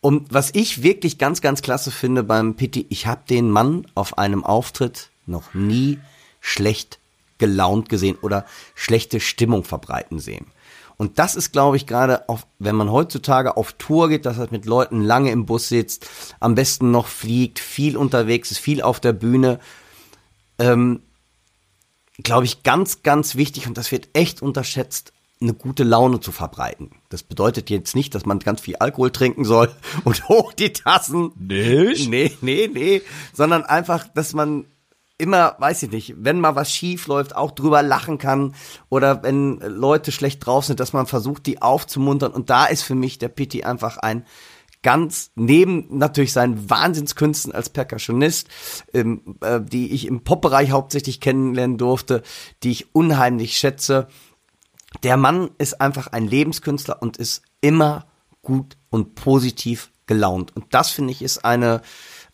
Speaker 2: Und was ich wirklich ganz, ganz klasse finde beim Pitti, ich habe den Mann auf einem Auftritt noch nie schlecht gelaunt gesehen oder schlechte Stimmung verbreiten sehen. Und das ist, glaube ich, gerade, wenn man heutzutage auf Tour geht, dass er mit Leuten lange im Bus sitzt, am besten noch fliegt, viel unterwegs ist, viel auf der Bühne, ähm, glaube ich, ganz, ganz wichtig und das wird echt unterschätzt, eine gute Laune zu verbreiten. Das bedeutet jetzt nicht, dass man ganz viel Alkohol trinken soll und hoch die Tassen.
Speaker 1: Nicht?
Speaker 2: Nee, nee, nee. Sondern einfach, dass man immer, weiß ich nicht, wenn mal was schief läuft, auch drüber lachen kann oder wenn Leute schlecht drauf sind, dass man versucht, die aufzumuntern. Und da ist für mich der Pitti einfach ein ganz neben natürlich seinen Wahnsinnskünsten als Percussionist, ähm, äh, die ich im Pop-Bereich hauptsächlich kennenlernen durfte, die ich unheimlich schätze. Der Mann ist einfach ein Lebenskünstler und ist immer gut und positiv gelaunt. Und das finde ich ist eine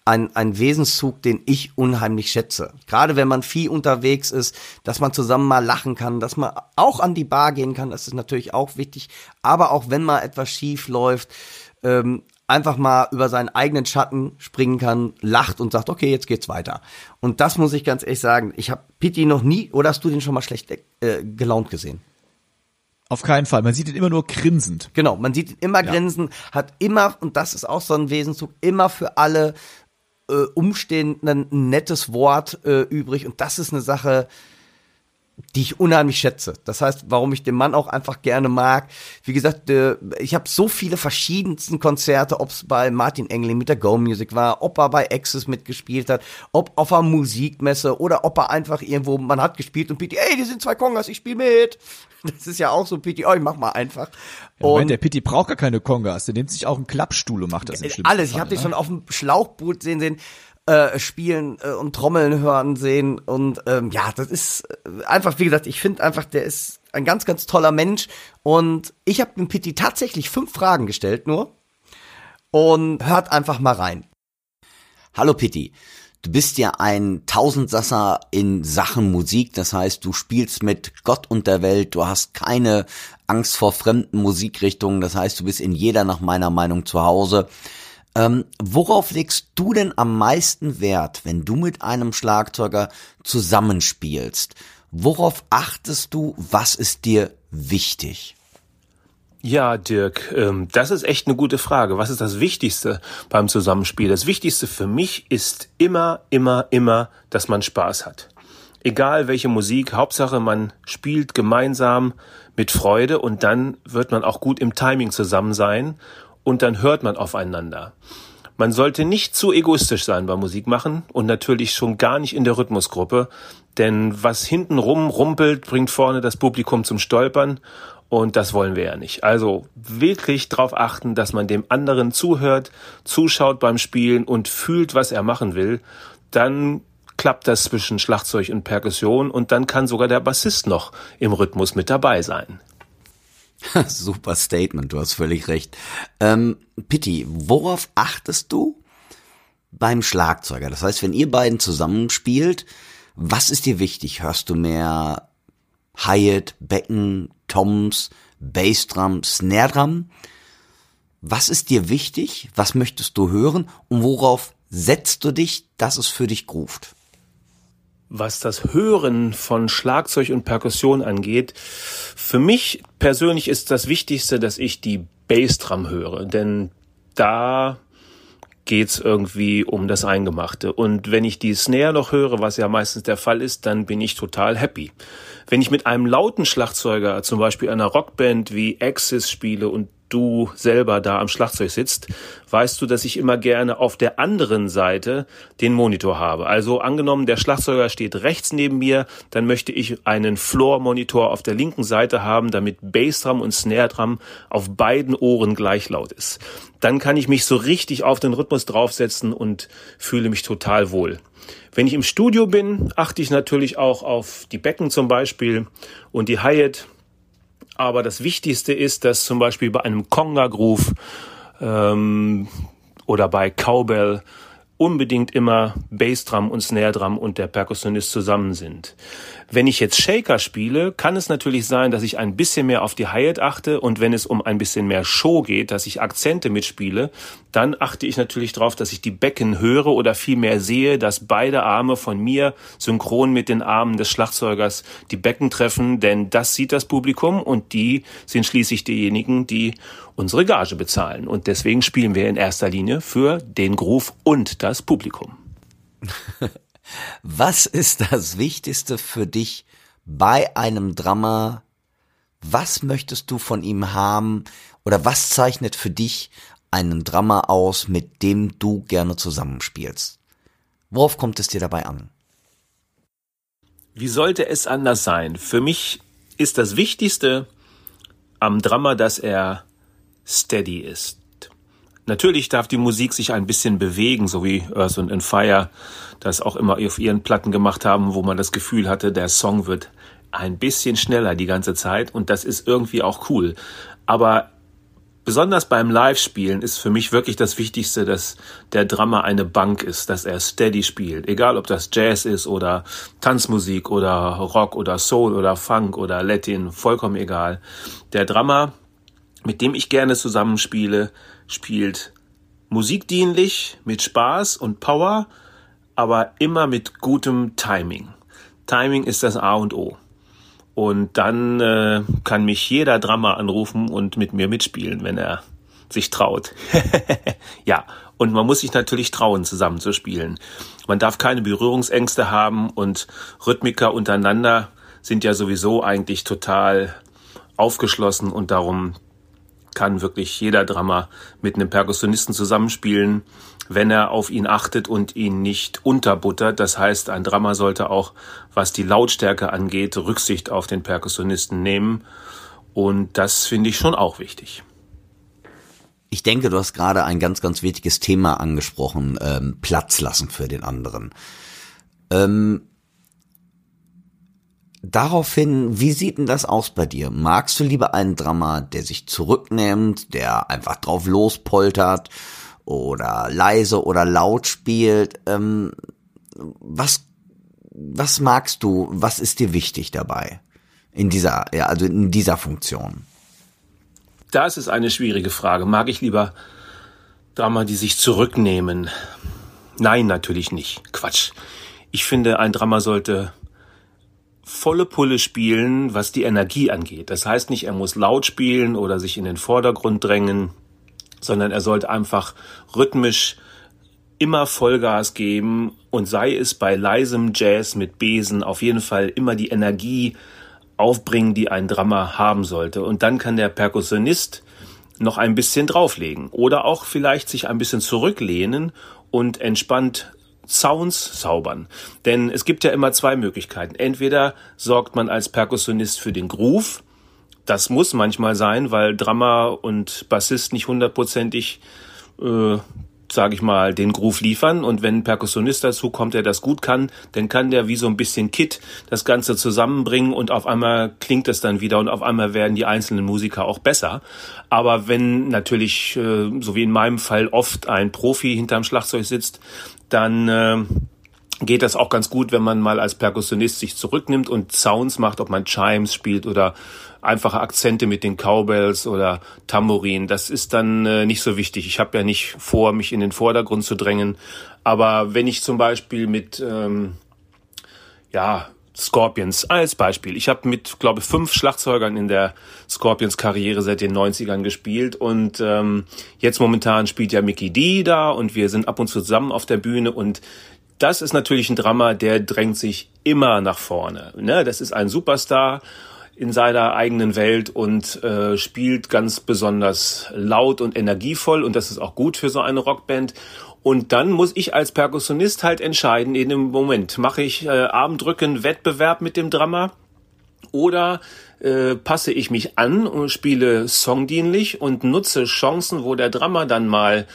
Speaker 2: ein, ein Wesenszug, den ich unheimlich schätze. Gerade wenn man viel unterwegs ist, dass man zusammen mal lachen kann, dass man auch an die Bar gehen kann, das ist natürlich auch wichtig. Aber auch wenn mal etwas schief läuft, ähm, einfach mal über seinen eigenen Schatten springen kann, lacht und sagt, okay, jetzt geht's weiter. Und das muss ich ganz ehrlich sagen, ich habe Pitti noch nie, oder hast du den schon mal schlecht äh, gelaunt gesehen?
Speaker 1: Auf keinen Fall. Man sieht ihn immer nur grinsend.
Speaker 2: Genau, man sieht ihn immer ja. grinsen, hat immer, und das ist auch so ein Wesenzug, immer für alle äh, Umstehenden ein nettes Wort äh, übrig. Und das ist eine Sache, die ich unheimlich schätze. Das heißt, warum ich den Mann auch einfach gerne mag. Wie gesagt, äh, ich habe so viele verschiedensten Konzerte, ob es bei Martin Engling mit der Go Music war, ob er bei Access mitgespielt hat, ob auf einer Musikmesse oder ob er einfach irgendwo, man hat gespielt und Piti, ey, die sind zwei Kongas, ich spiele mit. Das ist ja auch so Piti, oh, ich mach mal einfach.
Speaker 1: Ja, Moment, der Piti braucht gar keine Kongas, der nimmt sich auch einen Klappstuhl und macht das im
Speaker 2: Alles, ich habe ne? dich schon auf dem Schlauchboot sehen sehen äh, spielen äh, und Trommeln hören sehen. Und ähm, ja, das ist äh, einfach, wie gesagt, ich finde einfach, der ist ein ganz, ganz toller Mensch. Und ich habe dem Pitti tatsächlich fünf Fragen gestellt nur. Und hört einfach mal rein.
Speaker 4: Hallo Pitti. Du bist ja ein Tausendsasser in Sachen Musik, das heißt, du spielst mit Gott und der Welt, du hast keine Angst vor fremden Musikrichtungen, das heißt, du bist in jeder nach meiner Meinung zu Hause. Ähm, worauf legst du denn am meisten Wert, wenn du mit einem Schlagzeuger zusammenspielst? Worauf achtest du? Was ist dir wichtig?
Speaker 5: Ja, Dirk, ähm, das ist echt eine gute Frage. Was ist das Wichtigste beim Zusammenspiel? Das Wichtigste für mich ist immer, immer, immer, dass man Spaß hat. Egal welche Musik, Hauptsache man spielt gemeinsam mit Freude und dann wird man auch gut im Timing zusammen sein und dann hört man aufeinander. Man sollte nicht zu egoistisch sein beim Musikmachen und natürlich schon gar nicht in der Rhythmusgruppe, denn was hinten rum rumpelt, bringt vorne das Publikum zum Stolpern und das wollen wir ja nicht. Also wirklich darauf achten, dass man dem anderen zuhört, zuschaut beim Spielen und fühlt, was er machen will. Dann klappt das zwischen Schlagzeug und Perkussion und dann kann sogar der Bassist noch im Rhythmus mit dabei sein.
Speaker 4: Super Statement, du hast völlig recht. Ähm, Pitti, worauf achtest du beim Schlagzeuger? Das heißt, wenn ihr beiden zusammenspielt, was ist dir wichtig? Hörst du mehr Hyatt, Becken, Toms, Bassdrum, Snare Drum? Was ist dir wichtig? Was möchtest du hören? Und worauf setzt du dich, dass es für dich groovt?
Speaker 5: Was das Hören von Schlagzeug und Perkussion angeht, für mich persönlich ist das Wichtigste, dass ich die Bassdrum höre, denn da geht's irgendwie um das Eingemachte. Und wenn ich die Snare noch höre, was ja meistens der Fall ist, dann bin ich total happy. Wenn ich mit einem lauten Schlagzeuger, zum Beispiel einer Rockband wie Axis spiele und du selber da am Schlagzeug sitzt, weißt du, dass ich immer gerne auf der anderen Seite den Monitor habe. Also angenommen, der Schlagzeuger steht rechts neben mir, dann möchte ich einen Floor-Monitor auf der linken Seite haben, damit Bassdrum und Snare Drum auf beiden Ohren gleich laut ist. Dann kann ich mich so richtig auf den Rhythmus draufsetzen und fühle mich total wohl. Wenn ich im Studio bin, achte ich natürlich auch auf die Becken zum Beispiel und die Hi-Hat aber das Wichtigste ist, dass zum Beispiel bei einem Conga-Groove ähm, oder bei Cowbell unbedingt immer Bassdrum und Snare Drum und der Perkussionist zusammen sind. Wenn ich jetzt Shaker spiele, kann es natürlich sein, dass ich ein bisschen mehr auf die Hi-Hat achte und wenn es um ein bisschen mehr Show geht, dass ich Akzente mitspiele, dann achte ich natürlich darauf, dass ich die Becken höre oder vielmehr sehe, dass beide Arme von mir synchron mit den Armen des Schlagzeugers die Becken treffen, denn das sieht das Publikum und die sind schließlich diejenigen, die unsere Gage bezahlen. Und deswegen spielen wir in erster Linie für den Groove und das Publikum.
Speaker 4: Was ist das Wichtigste für dich bei einem Drama? Was möchtest du von ihm haben? Oder was zeichnet für dich einen Drama aus, mit dem du gerne zusammenspielst? Worauf kommt es dir dabei an?
Speaker 5: Wie sollte es anders sein? Für mich ist das Wichtigste am Drama, dass er steady ist. Natürlich darf die Musik sich ein bisschen bewegen, so wie Earth and Fire das auch immer auf ihren Platten gemacht haben, wo man das Gefühl hatte, der Song wird ein bisschen schneller die ganze Zeit und das ist irgendwie auch cool. Aber besonders beim Live-Spielen ist für mich wirklich das Wichtigste, dass der Drummer eine Bank ist, dass er steady spielt. Egal, ob das Jazz ist oder Tanzmusik oder Rock oder Soul oder Funk oder Latin, vollkommen egal. Der Drummer, mit dem ich gerne zusammenspiele, spielt musikdienlich, mit Spaß und Power, aber immer mit gutem Timing. Timing ist das A und O. Und dann äh, kann mich jeder Drama anrufen und mit mir mitspielen, wenn er sich traut. ja, und man muss sich natürlich trauen, zusammen zu spielen. Man darf keine Berührungsängste haben und Rhythmiker untereinander sind ja sowieso eigentlich total aufgeschlossen und darum kann wirklich jeder Drama mit einem Perkussionisten zusammenspielen, wenn er auf ihn achtet und ihn nicht unterbuttert. Das heißt, ein Drama sollte auch, was die Lautstärke angeht, Rücksicht auf den Perkussionisten nehmen. Und das finde ich schon auch wichtig.
Speaker 4: Ich denke, du hast gerade ein ganz, ganz wichtiges Thema angesprochen, ähm, Platz lassen für den anderen. Ähm, Daraufhin, wie sieht denn das aus bei dir? Magst du lieber einen Drama, der sich zurücknimmt, der einfach drauf lospoltert oder leise oder laut spielt? Ähm, was, was magst du? Was ist dir wichtig dabei? In dieser, ja, also in dieser Funktion?
Speaker 5: Das ist eine schwierige Frage. Mag ich lieber Drama, die sich zurücknehmen? Nein, natürlich nicht. Quatsch. Ich finde, ein Drama sollte volle Pulle spielen, was die Energie angeht. Das heißt nicht, er muss laut spielen oder sich in den Vordergrund drängen, sondern er sollte einfach rhythmisch immer Vollgas geben und sei es bei leisem Jazz mit Besen auf jeden Fall immer die Energie aufbringen, die ein Drummer haben sollte. Und dann kann der Perkussionist noch ein bisschen drauflegen oder auch vielleicht sich ein bisschen zurücklehnen und entspannt Sounds zaubern. Denn es gibt ja immer zwei Möglichkeiten. Entweder sorgt man als Perkussionist für den Groove. Das muss manchmal sein, weil Drummer und Bassist nicht hundertprozentig äh, sage ich mal, den Groove liefern. Und wenn ein Perkussionist dazu kommt, der das gut kann, dann kann der wie so ein bisschen Kit das Ganze zusammenbringen und auf einmal klingt es dann wieder und auf einmal werden die einzelnen Musiker auch besser. Aber wenn natürlich, äh, so wie in meinem Fall, oft ein Profi hinterm Schlagzeug sitzt, dann äh, geht das auch ganz gut, wenn man mal als Perkussionist sich zurücknimmt und Sounds macht, ob man Chimes spielt oder einfache Akzente mit den Cowbells oder Tambourin. Das ist dann äh, nicht so wichtig. Ich habe ja nicht vor, mich in den Vordergrund zu drängen. Aber wenn ich zum Beispiel mit ähm, ja Scorpions als Beispiel. Ich habe mit, glaube ich, fünf Schlagzeugern in der Scorpions-Karriere seit den 90ern gespielt und ähm, jetzt momentan spielt ja Mickey D da und wir sind ab und zu zusammen auf der Bühne und das ist natürlich ein Drama, der drängt sich immer nach vorne. Ne? Das ist ein Superstar in seiner eigenen Welt und äh, spielt ganz besonders laut und energievoll und das ist auch gut für so eine Rockband. Und dann muss ich als Perkussionist halt entscheiden, in dem Moment, mache ich äh, Armdrücken Wettbewerb mit dem Drama oder äh, passe ich mich an und spiele songdienlich und nutze Chancen, wo der Drama dann mal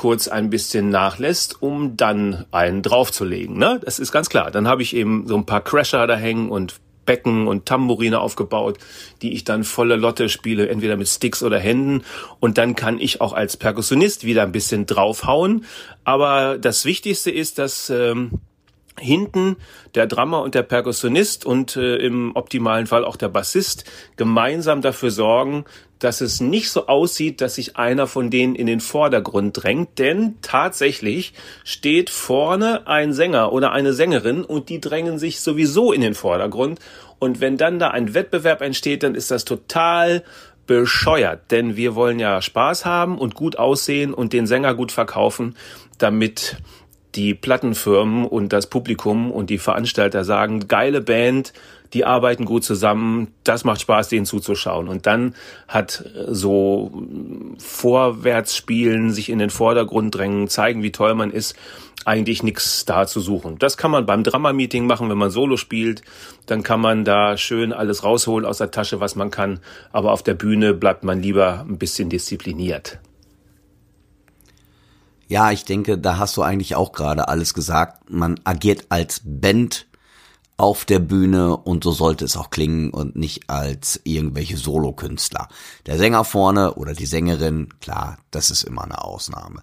Speaker 5: kurz ein bisschen nachlässt, um dann einen draufzulegen. Ne? Das ist ganz klar. Dann habe ich eben so ein paar Crasher da hängen und Becken und Tambourine aufgebaut, die ich dann volle Lotte spiele, entweder mit Sticks oder Händen. Und dann kann ich auch als Perkussionist wieder ein bisschen draufhauen. Aber das Wichtigste ist, dass ähm, hinten der Drummer und der Perkussionist und äh, im optimalen Fall auch der Bassist gemeinsam dafür sorgen, dass es nicht so aussieht, dass sich einer von denen in den Vordergrund drängt, denn tatsächlich steht vorne ein Sänger oder eine Sängerin und die drängen sich sowieso in den Vordergrund. Und wenn dann da ein Wettbewerb entsteht, dann ist das total bescheuert, denn wir wollen ja Spaß haben und gut aussehen und den Sänger gut verkaufen, damit die Plattenfirmen und das Publikum und die Veranstalter sagen, geile Band, die arbeiten gut zusammen, das macht Spaß, denen zuzuschauen. Und dann hat so Vorwärtsspielen, sich in den Vordergrund drängen, zeigen, wie toll man ist, eigentlich nichts da zu suchen. Das kann man beim Drama-Meeting machen, wenn man Solo spielt. Dann kann man da schön alles rausholen aus der Tasche, was man kann. Aber auf der Bühne bleibt man lieber ein bisschen diszipliniert.
Speaker 4: Ja, ich denke, da hast du eigentlich auch gerade alles gesagt. Man agiert als Band
Speaker 2: auf der Bühne und so sollte es auch klingen und nicht als irgendwelche Solokünstler. Der Sänger vorne oder die Sängerin, klar, das ist immer eine Ausnahme.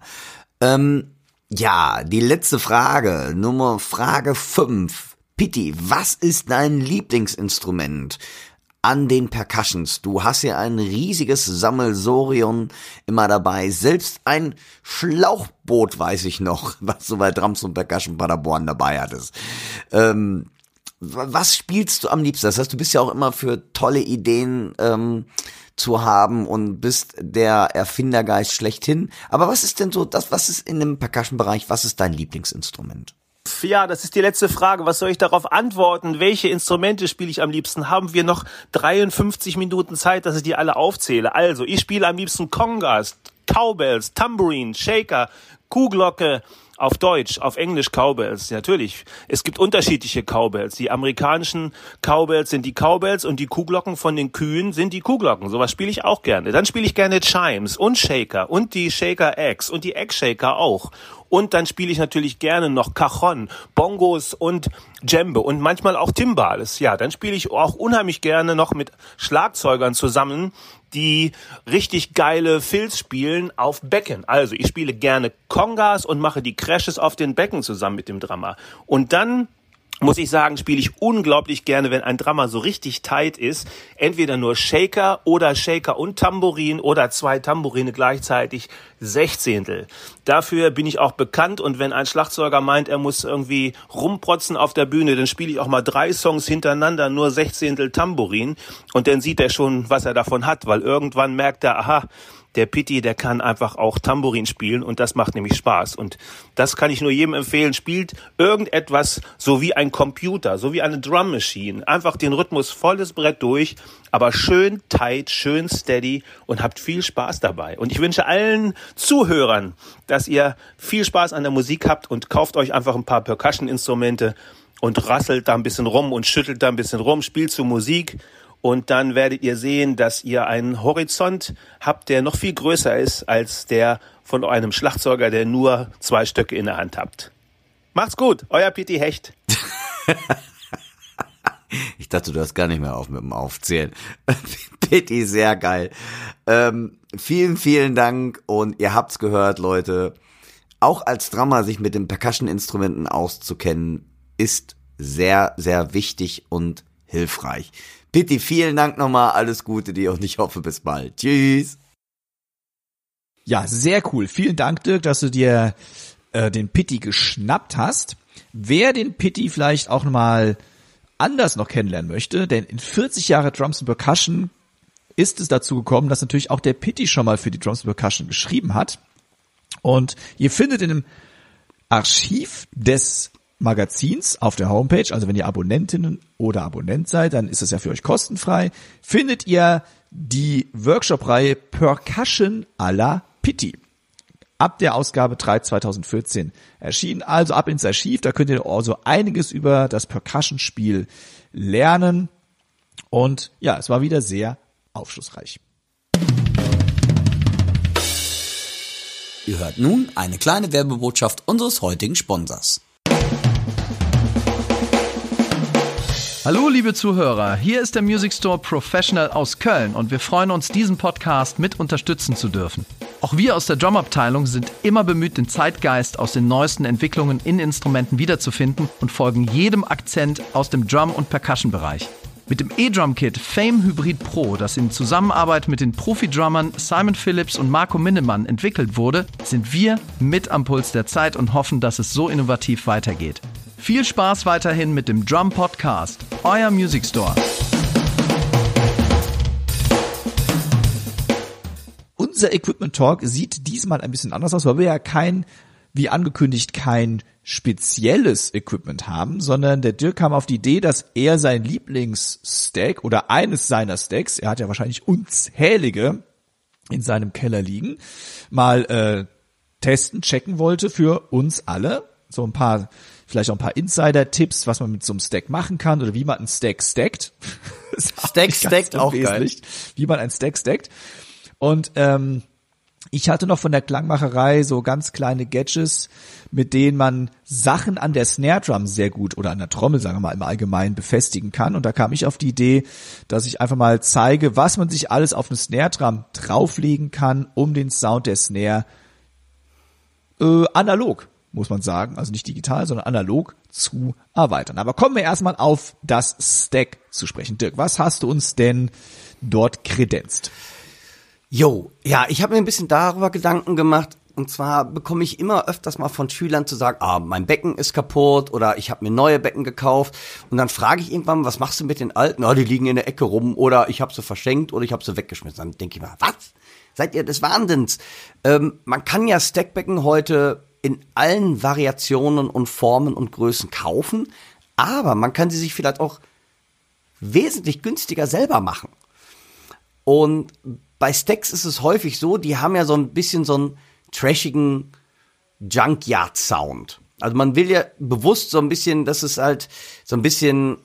Speaker 2: Ähm, ja, die letzte Frage, Nummer Frage 5. Pitti, was ist dein Lieblingsinstrument? An den Percussions. Du hast ja ein riesiges Sammelsorion immer dabei. Selbst ein Schlauchboot weiß ich noch, was du bei Drums und Percussion Paderborn dabei hattest. Ähm, was spielst du am liebsten? Das heißt, du bist ja auch immer für tolle Ideen ähm, zu haben und bist der Erfindergeist schlechthin. Aber was ist denn so das, was ist in dem Percussion-Bereich, was ist dein Lieblingsinstrument?
Speaker 5: Ja, das ist die letzte Frage. Was soll ich darauf antworten? Welche Instrumente spiele ich am liebsten? Haben wir noch 53 Minuten Zeit, dass ich die alle aufzähle? Also, ich spiele am liebsten Congas, Cowbells, Tambourine, Shaker, Kuhglocke, auf Deutsch, auf Englisch Cowbells, natürlich. Es gibt unterschiedliche Cowbells. Die amerikanischen Cowbells sind die Cowbells und die Kuhglocken von den Kühen sind die Kuhglocken. Sowas spiele ich auch gerne. Dann spiele ich gerne Chimes und Shaker und die Shaker Eggs und die Egg Shaker auch. Und dann spiele ich natürlich gerne noch Cajon, Bongos und Djembe und manchmal auch Timbales. Ja, dann spiele ich auch unheimlich gerne noch mit Schlagzeugern zusammen, die richtig geile Filz spielen auf Becken. Also ich spiele gerne Congas und mache die Crashes auf den Becken zusammen mit dem Drummer. Und dann muss ich sagen, spiele ich unglaublich gerne, wenn ein Drummer so richtig tight ist. Entweder nur Shaker oder Shaker und Tambourin oder zwei Tambourine gleichzeitig Sechzehntel. Dafür bin ich auch bekannt und wenn ein Schlagzeuger meint, er muss irgendwie rumprotzen auf der Bühne, dann spiele ich auch mal drei Songs hintereinander, nur Sechzehntel Tambourin und dann sieht er schon, was er davon hat, weil irgendwann merkt er, aha, der Pitti, der kann einfach auch Tambourin spielen und das macht nämlich Spaß. Und das kann ich nur jedem empfehlen. Spielt irgendetwas so wie ein Computer, so wie eine Drum Machine. Einfach den Rhythmus volles Brett durch, aber schön tight, schön steady und habt viel Spaß dabei. Und ich wünsche allen Zuhörern, dass ihr viel Spaß an der Musik habt und kauft euch einfach ein paar Percussion-Instrumente und rasselt da ein bisschen rum und schüttelt da ein bisschen rum, spielt zu Musik und dann werdet ihr sehen, dass ihr einen Horizont habt, der noch viel größer ist als der von einem Schlagzeuger, der nur zwei Stöcke in der Hand habt. Macht's gut, euer Piti Hecht.
Speaker 2: Ich dachte, du hast gar nicht mehr auf mit dem Aufzählen. Pitti, sehr geil. Ähm, vielen, vielen Dank und ihr habt's gehört, Leute. Auch als Drummer sich mit den Percussion-Instrumenten auszukennen, ist sehr, sehr wichtig und hilfreich. Pitti, vielen Dank nochmal, alles Gute dir und ich hoffe bis bald. Tschüss.
Speaker 1: Ja, sehr cool. Vielen Dank, Dirk, dass du dir äh, den Pitti geschnappt hast. Wer den Pitti vielleicht auch nochmal anders noch kennenlernen möchte, denn in 40 Jahre Drums and Percussion ist es dazu gekommen, dass natürlich auch der Pitti schon mal für die Drums and Percussion geschrieben hat. Und ihr findet in dem Archiv des Magazins auf der Homepage, also wenn ihr Abonnentinnen oder Abonnent seid, dann ist es ja für euch kostenfrei, findet ihr die Workshop-Reihe Percussion à la Pitti. Ab der Ausgabe 3 2014 erschienen, also ab ins Archiv, da könnt ihr also einiges über das Percussion-Spiel lernen. Und ja, es war wieder sehr aufschlussreich.
Speaker 2: Ihr hört nun eine kleine Werbebotschaft unseres heutigen Sponsors.
Speaker 6: Hallo liebe Zuhörer, hier ist der Music Store Professional aus Köln und wir freuen uns, diesen Podcast mit unterstützen zu dürfen. Auch wir aus der Drumabteilung sind immer bemüht, den Zeitgeist aus den neuesten Entwicklungen in Instrumenten wiederzufinden und folgen jedem Akzent aus dem Drum- und Percussion-Bereich. Mit dem E-Drum-Kit Fame Hybrid Pro, das in Zusammenarbeit mit den Profi-Drummern Simon Phillips und Marco Minnemann entwickelt wurde, sind wir mit am Puls der Zeit und hoffen, dass es so innovativ weitergeht. Viel Spaß weiterhin mit dem Drum Podcast, euer Music Store.
Speaker 1: Unser Equipment Talk sieht diesmal ein bisschen anders aus, weil wir ja kein, wie angekündigt, kein spezielles Equipment haben, sondern der Dirk kam auf die Idee, dass er sein Lieblingsstack oder eines seiner Stacks, er hat ja wahrscheinlich unzählige in seinem Keller liegen, mal äh, testen, checken wollte für uns alle. So ein paar vielleicht auch ein paar Insider-Tipps, was man mit so einem Stack machen kann oder wie man einen Stack stackt.
Speaker 7: Stack stackt auch geil.
Speaker 1: Wie man einen Stack stackt. Und ähm, Ich hatte noch von der Klangmacherei so ganz kleine Gadgets, mit denen man Sachen an der Snare Drum sehr gut oder an der Trommel, sagen wir mal im Allgemeinen, befestigen kann. Und da kam ich auf die Idee, dass ich einfach mal zeige, was man sich alles auf eine Snare Drum drauflegen kann, um den Sound der Snare äh, analog, muss man sagen, also nicht digital, sondern analog zu erweitern. Aber kommen wir erstmal auf das Stack zu sprechen. Dirk, was hast du uns denn dort kredenzt?
Speaker 2: Jo, ja, ich habe mir ein bisschen darüber Gedanken gemacht. Und zwar bekomme ich immer öfters mal von Schülern zu sagen, ah, mein Becken ist kaputt oder ich habe mir neue Becken gekauft. Und dann frage ich irgendwann, was machst du mit den alten? Ah, die liegen in der Ecke rum oder ich habe sie verschenkt oder ich habe sie weggeschmissen. Dann denke ich mal, was? Seid ihr des Wahnsinns? Ähm, man kann ja Stackbecken heute in allen Variationen und Formen und Größen kaufen, aber man kann sie sich vielleicht auch wesentlich günstiger selber machen. Und bei Stacks ist es häufig so, die haben ja so ein bisschen so einen trashigen Junkyard-Sound. Also man will ja bewusst so ein bisschen, dass es halt so ein bisschen,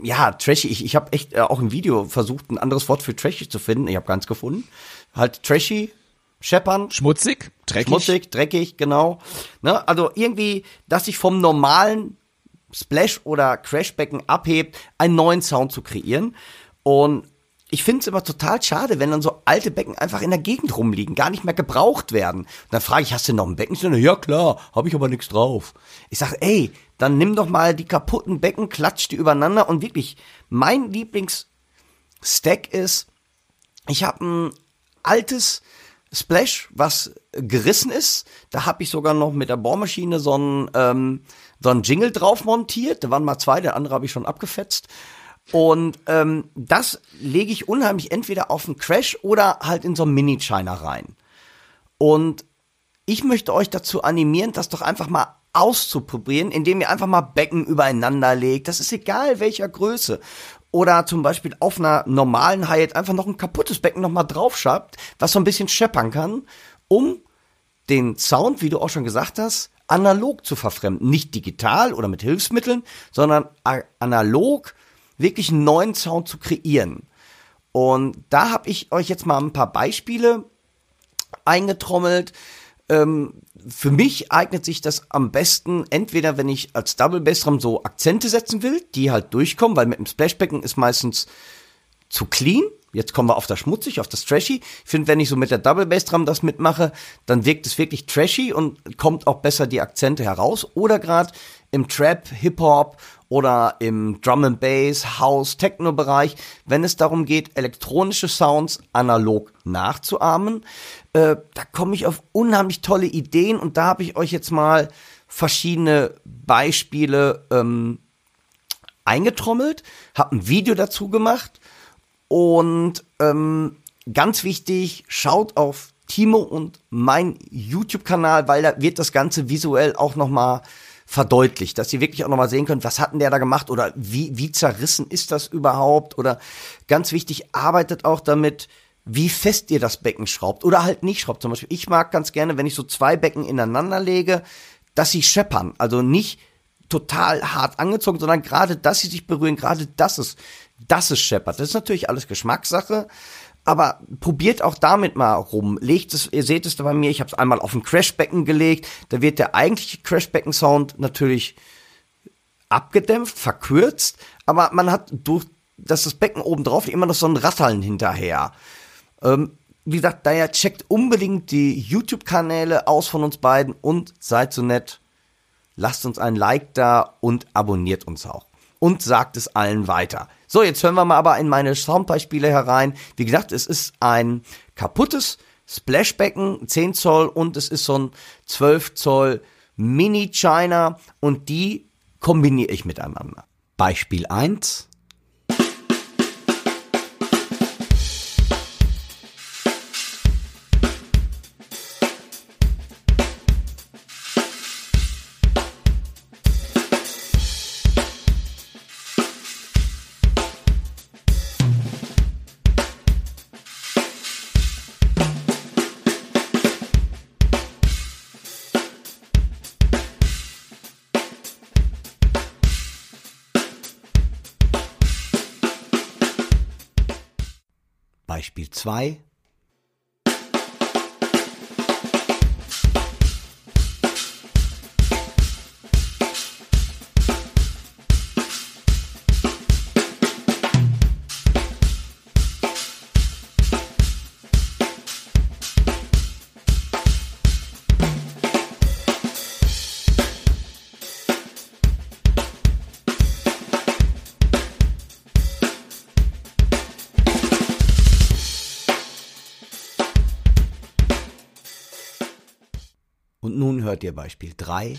Speaker 2: ja, trashy. Ich, ich habe echt äh, auch im Video versucht, ein anderes Wort für trashy zu finden. Ich habe keins gefunden. Halt trashy, scheppern.
Speaker 1: Schmutzig, dreckig.
Speaker 2: Schmutzig, dreckig, genau. Ne? Also irgendwie, dass sich vom normalen Splash- oder Crashbecken abhebt, einen neuen Sound zu kreieren. Und ich finde es immer total schade, wenn dann so alte Becken einfach in der Gegend rumliegen, gar nicht mehr gebraucht werden. Und dann frage ich, hast du noch ein Becken? Sage, ja klar, habe ich aber nichts drauf. Ich sage, ey, dann nimm doch mal die kaputten Becken, klatsch die übereinander und wirklich, mein Lieblingsstack ist, ich habe ein altes Splash, was gerissen ist. Da habe ich sogar noch mit der Bohrmaschine so ein ähm, so ein Jingle drauf montiert. Da waren mal zwei, der andere habe ich schon abgefetzt. Und ähm, das lege ich unheimlich entweder auf einen Crash oder halt in so einen Mini-China rein. Und ich möchte euch dazu animieren, das doch einfach mal auszuprobieren, indem ihr einfach mal Becken übereinander legt. Das ist egal welcher Größe. Oder zum Beispiel auf einer normalen Hi-Hat einfach noch ein kaputtes Becken nochmal draufschreibt, was so ein bisschen scheppern kann, um den Sound, wie du auch schon gesagt hast, analog zu verfremden. Nicht digital oder mit Hilfsmitteln, sondern analog wirklich einen neuen Sound zu kreieren. Und da habe ich euch jetzt mal ein paar Beispiele eingetrommelt. Ähm, für mich eignet sich das am besten, entweder wenn ich als Double Bassdrum so Akzente setzen will, die halt durchkommen, weil mit dem Splashbecken ist meistens zu clean. Jetzt kommen wir auf das schmutzig, auf das trashy. Ich finde, wenn ich so mit der Double Bass Drum das mitmache, dann wirkt es wirklich trashy und kommt auch besser die Akzente heraus. Oder gerade im Trap, Hip Hop oder im Drum and Bass, House, Techno Bereich, wenn es darum geht, elektronische Sounds analog nachzuahmen, äh, da komme ich auf unheimlich tolle Ideen und da habe ich euch jetzt mal verschiedene Beispiele ähm, eingetrommelt, habe ein Video dazu gemacht und ähm, ganz wichtig, schaut auf Timo und mein YouTube-Kanal, weil da wird das Ganze visuell auch noch mal verdeutlicht, dass ihr wirklich auch nochmal sehen könnt, was hat denn der da gemacht oder wie, wie zerrissen ist das überhaupt oder ganz wichtig, arbeitet auch damit, wie fest ihr das Becken schraubt oder halt nicht schraubt. Zum Beispiel, ich mag ganz gerne, wenn ich so zwei Becken ineinander lege, dass sie scheppern, also nicht total hart angezogen, sondern gerade, dass sie sich berühren, gerade das ist, das ist scheppert. Das ist natürlich alles Geschmackssache, aber probiert auch damit mal rum. Legt es, ihr seht es da bei mir, ich habe es einmal auf ein Crashbecken gelegt. Da wird der eigentliche Crashbecken-Sound natürlich abgedämpft, verkürzt, aber man hat durch dass das Becken oben drauf immer noch so ein Rasseln hinterher. Ähm, wie gesagt, daher checkt unbedingt die YouTube-Kanäle aus von uns beiden und seid so nett, lasst uns ein Like da und abonniert uns auch. Und sagt es allen weiter. So, jetzt hören wir mal aber in meine Soundbeispiele herein. Wie gesagt, es ist ein kaputtes Splashbecken, 10 Zoll und es ist so ein 12 Zoll Mini China und die kombiniere ich miteinander.
Speaker 4: Beispiel 1.
Speaker 2: ihr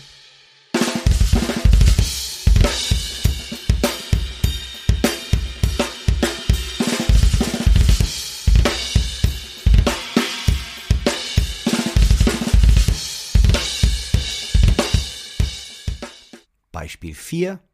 Speaker 2: Beispiel 3.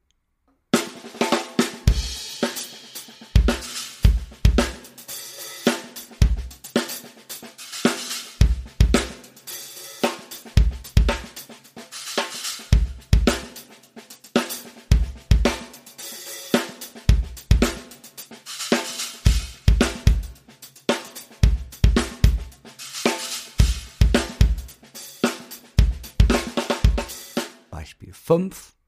Speaker 2: Beispiel 4. Beispiel 5.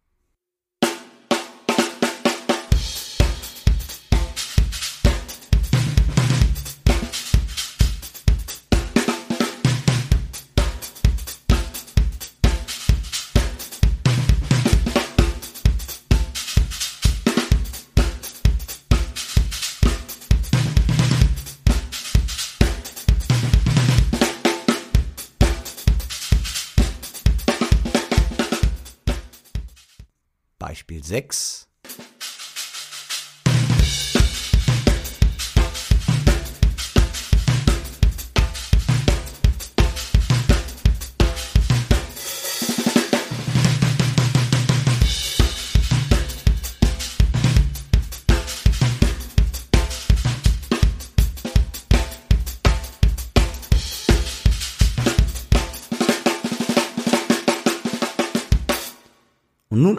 Speaker 2: 6.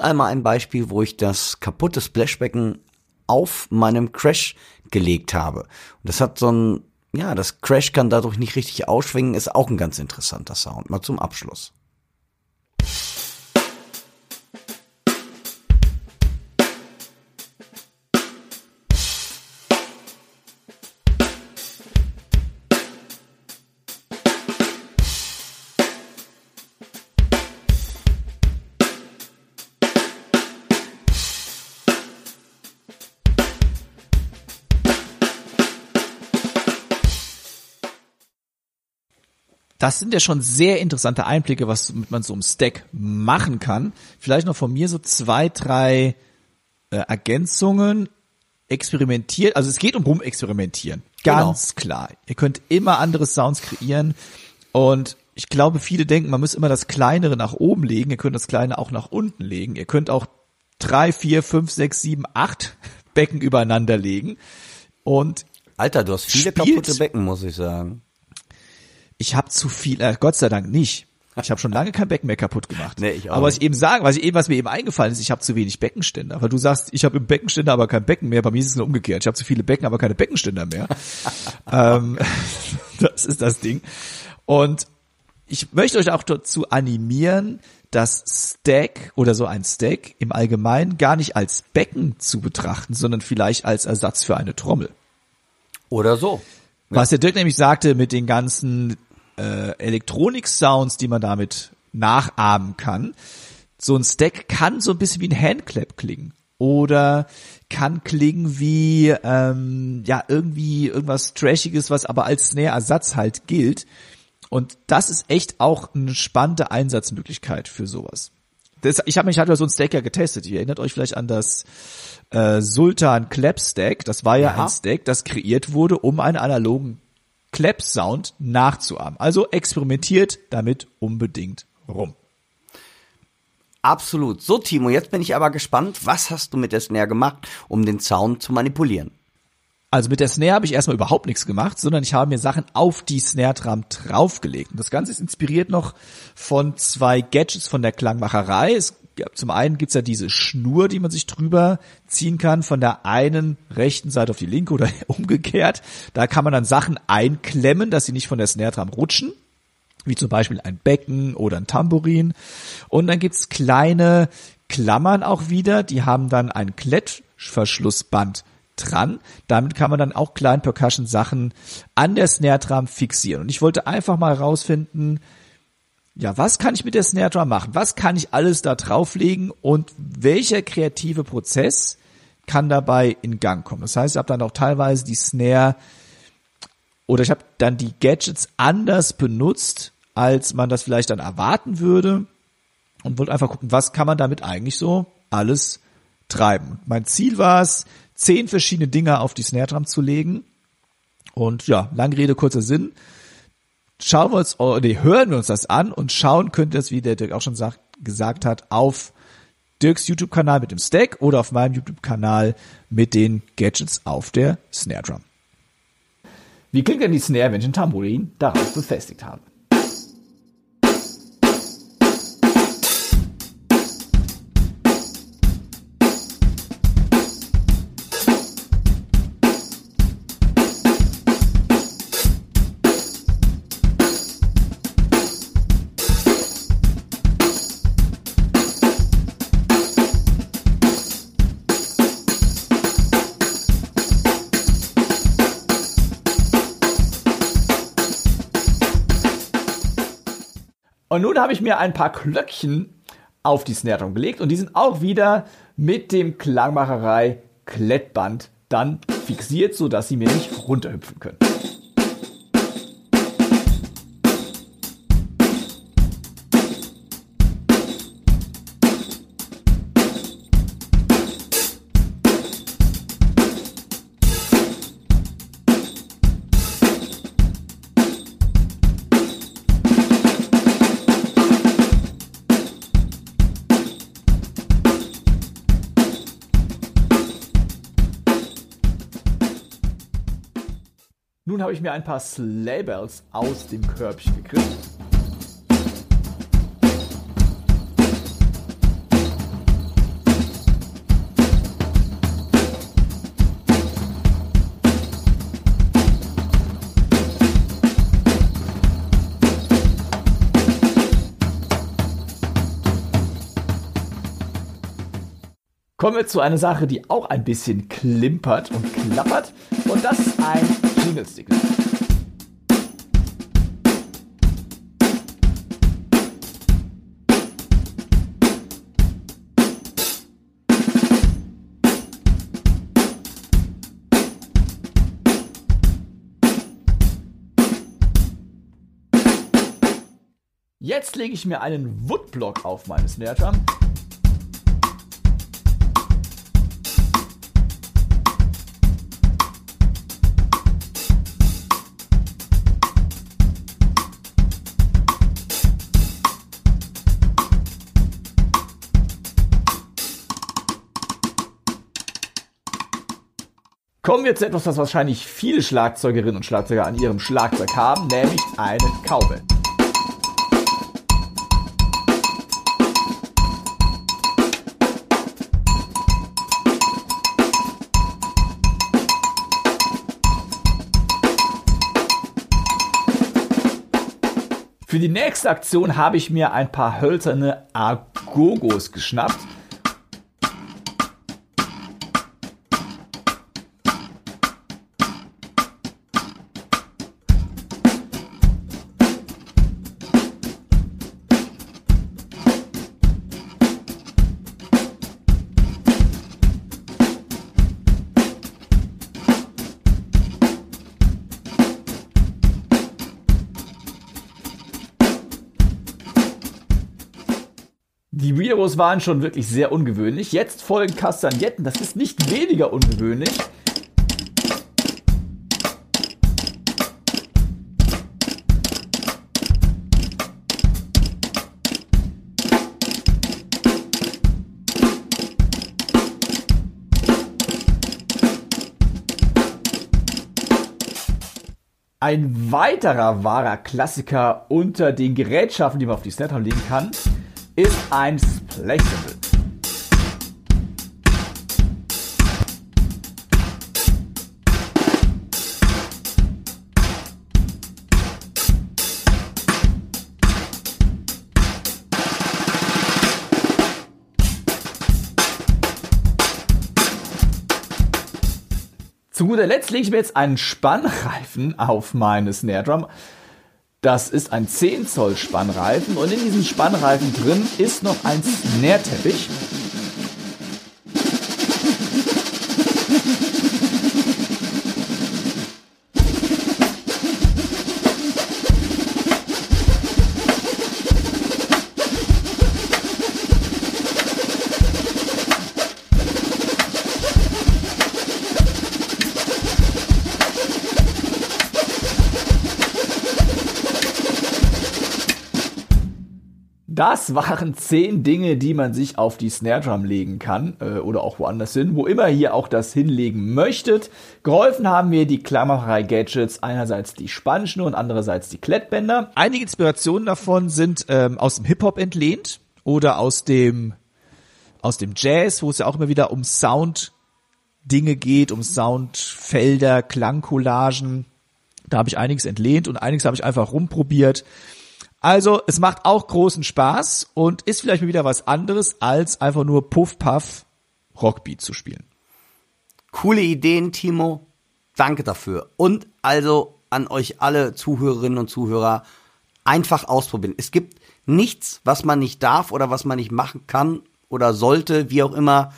Speaker 2: einmal ein Beispiel, wo ich das kaputte Splashbecken auf meinem Crash gelegt habe. Und das hat so ein, ja, das Crash kann dadurch nicht richtig ausschwingen, ist auch ein ganz interessanter Sound. Mal zum Abschluss.
Speaker 1: Das sind ja schon sehr interessante Einblicke, was man so im Stack machen kann. Vielleicht noch von mir so zwei, drei äh, Ergänzungen. Experimentiert, also es geht um rumexperimentieren. Ganz klar. Ihr könnt immer andere Sounds kreieren und ich glaube, viele denken, man muss immer das Kleinere nach oben legen. Ihr könnt das Kleine auch nach unten legen. Ihr könnt auch drei, vier, fünf, sechs, sieben, acht Becken übereinander legen und
Speaker 2: Alter, du hast viele kaputte Becken, muss ich sagen.
Speaker 1: Ich habe zu viel, äh, Gott sei Dank nicht. Ich habe schon lange kein Becken mehr kaputt gemacht.
Speaker 2: Nee, ich auch
Speaker 1: aber was ich eben sagen, was ich eben, was mir eben eingefallen ist, ich habe zu wenig Beckenständer. Weil du sagst, ich habe im Beckenständer aber kein Becken mehr. Bei mir ist es nur umgekehrt. Ich habe zu viele Becken, aber keine Beckenständer mehr. ähm, das ist das Ding. Und ich möchte euch auch dazu animieren, das Stack oder so ein Stack im Allgemeinen gar nicht als Becken zu betrachten, sondern vielleicht als Ersatz für eine Trommel.
Speaker 2: Oder so.
Speaker 1: Was der Dirk nämlich sagte mit den ganzen äh, Elektronik-Sounds, die man damit nachahmen kann. So ein Stack kann so ein bisschen wie ein Handclap klingen. Oder kann klingen wie ähm, ja irgendwie irgendwas Trashiges, was aber als Snare-Ersatz halt gilt. Und das ist echt auch eine spannende Einsatzmöglichkeit für sowas. Das, ich habe mich halt so ein Stack ja getestet. Ihr erinnert euch vielleicht an das äh, Sultan Clap Stack. Das war ja,
Speaker 2: Ja.
Speaker 1: ein Stack, das kreiert wurde, um einen analogen Clap Sound nachzuahmen. Also experimentiert damit unbedingt rum.
Speaker 2: Absolut. So, Timo, jetzt bin ich aber gespannt, was hast du mit der Snare gemacht, um den Sound zu manipulieren?
Speaker 1: Also mit der Snare habe ich erstmal überhaupt nichts gemacht, sondern ich habe mir Sachen auf die Snare Drum draufgelegt. Und das Ganze ist inspiriert noch von zwei Gadgets von der Klangmacherei. Es, zum einen gibt's ja diese Schnur, die man sich drüber ziehen kann, von der einen rechten Seite auf die linke oder umgekehrt. Da kann man dann Sachen einklemmen, dass sie nicht von der Snare Drum rutschen wie zum Beispiel ein Becken oder ein Tambourin. Und dann gibt's kleine Klammern auch wieder, die haben dann ein Klettverschlussband dran. Damit kann man dann auch kleine Percussion-Sachen an der Snare Drum fixieren. Und ich wollte einfach mal rausfinden, ja, was kann ich mit der Snare Drum machen? Was kann ich alles da drauflegen und welcher kreative Prozess kann dabei in Gang kommen? Das heißt, ich habe dann auch teilweise die Snare oder ich habe dann die Gadgets anders benutzt als man das vielleicht dann erwarten würde und wollte einfach gucken, was kann man damit eigentlich so alles treiben. Mein Ziel war es, zehn verschiedene Dinge auf die Snare Drum zu legen. Und ja, lange Rede, kurzer Sinn. Schauen wir uns, oder nee, hören wir uns das an und schauen könnt ihr es, wie der Dirk auch schon sagt, gesagt hat, auf Dirks YouTube-Kanal mit dem Stack oder auf meinem YouTube-Kanal mit den Gadgets auf der Snare Drum. Wie klingt denn die Snare, wenn ich ein Tambourin darauf befestigt habe? Nun habe ich mir ein paar Klöckchen auf die Snare Drum gelegt und die sind auch wieder mit dem Klangmacherei Klettband dann fixiert, sodass sie mir nicht runterhüpfen können. Habe ich mir ein paar Slaybells aus dem Körbchen gegriffen. Kommen wir zu einer Sache, die auch ein bisschen klimpert und klappert. Und das ist ein Jingle Stick. Jetzt lege ich mir einen Woodblock auf meine Snare Drum. Kommen wir zu etwas, was wahrscheinlich viele Schlagzeugerinnen und Schlagzeuger an ihrem Schlagzeug haben, nämlich einen Cowbell. Für die nächste Aktion habe ich mir ein paar hölzerne Agogos geschnappt. Videos waren schon wirklich sehr ungewöhnlich. Jetzt folgen Kastagnetten. Das ist nicht weniger ungewöhnlich. Ein weiterer wahrer Klassiker unter den Gerätschaften, die man auf die Snare legen kann, ist ein Splashable. Zu guter Letzt lege ich mir jetzt einen Spannreifen auf meine Snare Drum. Das ist ein 10 Zoll Spannreifen und in diesem Spannreifen drin ist noch ein Snare-Teppich. Das waren zehn Dinge, die man sich auf die Snare Drum legen kann äh, oder auch woanders hin, wo immer ihr auch das hinlegen möchtet. Geholfen haben mir die Klammerei-Gadgets, einerseits die Spannschnur und andererseits die Klettbänder. Einige Inspirationen davon sind ähm, aus dem Hip-Hop entlehnt oder aus dem aus dem Jazz, wo es ja auch immer wieder um Sound Dinge geht, um Soundfelder, Klangcollagen. Da habe ich einiges entlehnt und einiges habe ich einfach rumprobiert. Also, es macht auch großen Spaß und ist vielleicht mal wieder was anderes, als einfach nur Puff-Puff Rockbeat zu spielen.
Speaker 2: Coole Ideen, Timo. Danke dafür. Und also an euch alle Zuhörerinnen und Zuhörer einfach ausprobieren. Es gibt nichts, was man nicht darf oder was man nicht machen kann oder sollte, wie auch immer,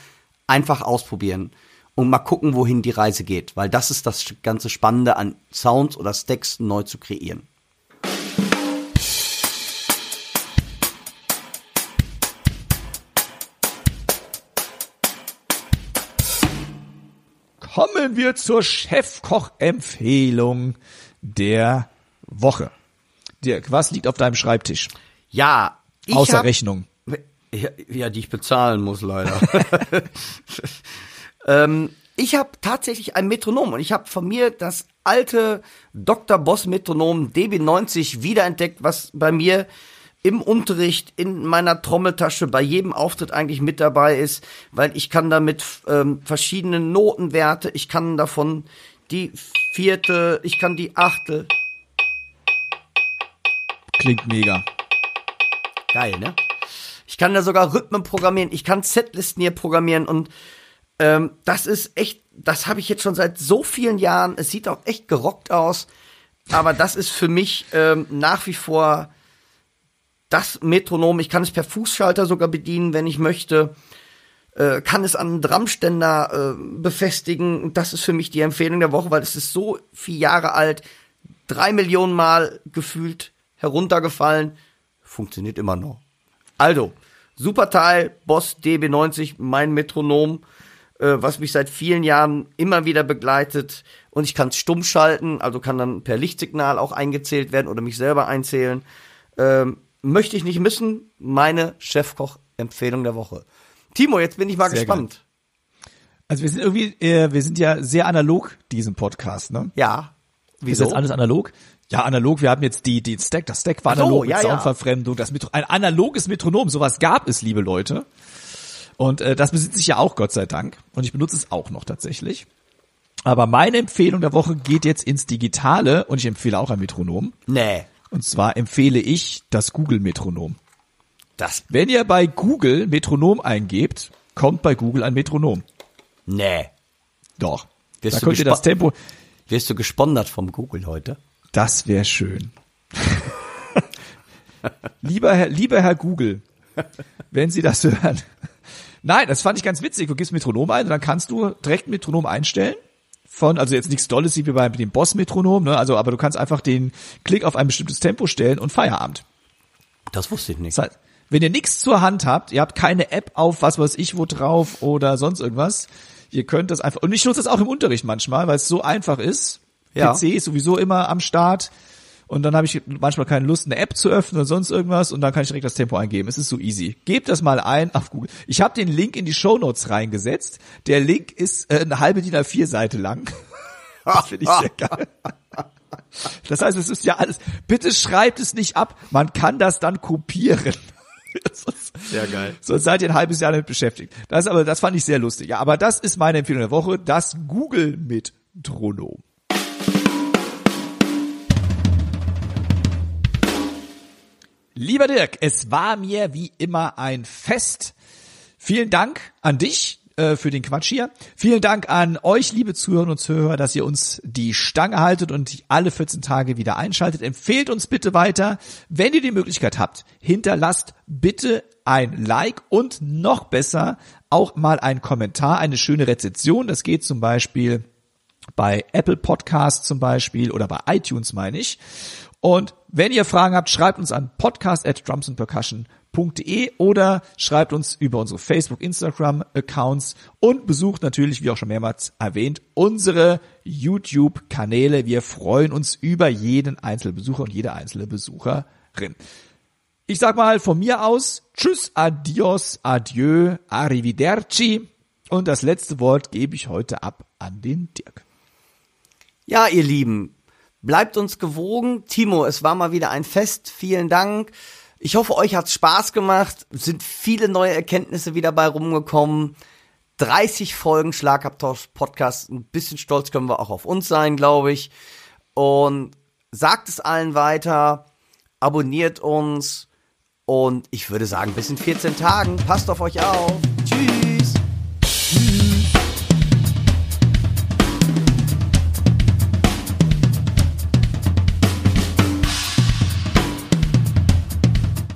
Speaker 2: einfach ausprobieren und mal gucken, wohin die Reise geht, weil das ist das ganze Spannende an Sounds oder Stacks neu zu kreieren.
Speaker 1: Kommen wir zur Chefkoch-Empfehlung der Woche. Dirk, was liegt auf deinem Schreibtisch?
Speaker 2: Ja, ich
Speaker 1: Außer
Speaker 2: hab,
Speaker 1: Rechnung.
Speaker 2: Ja, ja, die ich bezahlen muss, leider. ähm, ich habe tatsächlich ein Metronom und ich habe von mir das alte Dr. Boss Metronom DB90 wiederentdeckt, was bei mir im Unterricht, in meiner Trommeltasche, bei jedem Auftritt eigentlich mit dabei ist, weil ich kann damit ähm, verschiedene Notenwerte, ich kann davon die vierte, ich kann die achte.
Speaker 1: Klingt mega.
Speaker 2: Geil, ne? Ich kann da sogar Rhythmen programmieren, ich kann Setlisten hier programmieren und ähm, das ist echt, das habe ich jetzt schon seit so vielen Jahren. Es sieht auch echt gerockt aus, aber das ist für mich ähm, nach wie vor das Metronom. Ich kann es per Fußschalter sogar bedienen, wenn ich möchte. Äh, kann es an einen Drumständer äh, befestigen. Das ist für mich die Empfehlung der Woche, weil es ist so vier Jahre alt, drei Millionen Mal gefühlt heruntergefallen, funktioniert immer noch. Also, super Teil, Boss DB90, mein Metronom, äh, was mich seit vielen Jahren immer wieder begleitet. Und ich kann es stumm schalten, also kann dann per Lichtsignal auch eingezählt werden oder mich selber einzählen. Ähm, möchte ich nicht missen, meine Chefkoch-Empfehlung der Woche. Timo, jetzt bin ich mal
Speaker 1: Sehr
Speaker 2: gespannt.
Speaker 1: Also wir sind irgendwie, äh, wir sind ja sehr analog, diesen Podcast, ne?
Speaker 2: Ja.
Speaker 1: Ist
Speaker 2: Wieso?
Speaker 1: jetzt alles analog? Ja, analog, wir haben jetzt die, die Stack, das Stack war
Speaker 2: Ach so,
Speaker 1: analog
Speaker 2: ja,
Speaker 1: mit
Speaker 2: ja.
Speaker 1: Soundverfremdung, das Metro, ein analoges Metronom, sowas gab es, liebe Leute. Und äh, das besitze ich ja auch, Gott sei Dank. Und ich benutze es auch noch tatsächlich. Aber meine Empfehlung der Woche geht jetzt ins Digitale und ich empfehle auch ein Metronom.
Speaker 2: Nee.
Speaker 1: Und zwar empfehle ich das Google Metronom.
Speaker 2: Das,
Speaker 1: Wenn ihr bei Google Metronom eingebt, kommt bei Google ein Metronom.
Speaker 2: nee.
Speaker 1: Doch.
Speaker 2: Wirst
Speaker 1: da
Speaker 2: du
Speaker 1: könnt ihr das Tempo.
Speaker 2: Wirst du gesponsert vom Google heute?
Speaker 1: Das wäre schön. lieber Herr, lieber Herr Google, wenn Sie das hören. Nein, das fand ich ganz witzig. Du gibst Metronom ein und dann kannst du direkt Metronom einstellen. Von, also jetzt nichts Dolles wie bei dem Boss-Metronom, ne? Also, aber du kannst einfach den Klick auf ein bestimmtes Tempo stellen und Feierabend.
Speaker 2: Das wusste ich nicht.
Speaker 1: Das heißt, wenn ihr nichts zur Hand habt, ihr habt keine App auf was weiß ich wo drauf oder sonst irgendwas, ihr könnt das einfach, und ich nutze das auch im Unterricht manchmal, weil es so einfach ist.
Speaker 2: Ja.
Speaker 1: PC ist sowieso immer am Start und dann habe ich manchmal keine Lust, eine App zu öffnen oder sonst irgendwas und dann kann ich direkt das Tempo eingeben. Es ist so easy. Gebt das mal ein auf Google. Ich habe den Link in die Show Notes reingesetzt. Der Link ist äh, eine halbe DIN A4 Seite lang. Das finde ich sehr geil. Das heißt, es ist ja alles. Bitte schreibt es nicht ab. Man kann das dann kopieren.
Speaker 2: Sehr geil.
Speaker 1: Sonst seid ihr ein halbes Jahr damit beschäftigt. Das aber, das fand ich sehr lustig. Ja, aber das ist meine Empfehlung der Woche. Das Google Metronom. Lieber Dirk, es war mir wie immer ein Fest. Vielen Dank an dich äh, für den Quatsch hier. Vielen Dank an euch, liebe Zuhörerinnen und Zuhörer, dass ihr uns die Stange haltet und alle 14 Tage wieder einschaltet. Empfehlt uns bitte weiter. Wenn ihr die Möglichkeit habt, hinterlasst bitte ein Like und noch besser auch mal einen Kommentar, eine schöne Rezension. Das geht zum Beispiel bei Apple Podcasts zum Beispiel oder bei iTunes meine ich. Und wenn ihr Fragen habt, schreibt uns an podcast oder schreibt uns über unsere Facebook, Instagram Accounts und besucht natürlich, wie auch schon mehrmals erwähnt, unsere YouTube Kanäle. Wir freuen uns über jeden einzelnen Besucher und jede einzelne Besucherin. Ich sag mal von mir aus Tschüss, Adios, Adieu, Arrivederci. Und das letzte Wort gebe ich heute ab an den Dirk.
Speaker 2: Ja, ihr Lieben, bleibt uns gewogen. Timo, es war mal wieder ein Fest. Vielen Dank. Ich hoffe, euch hat's Spaß gemacht. Es sind viele neue Erkenntnisse wieder bei rumgekommen. 30 Folgen Schlagabtausch Podcast. Ein bisschen stolz können wir auch auf uns sein, glaube ich. Und sagt es allen weiter. Abonniert uns. Und ich würde sagen, bis in 14 Tagen. Passt auf euch auf. Tschüss.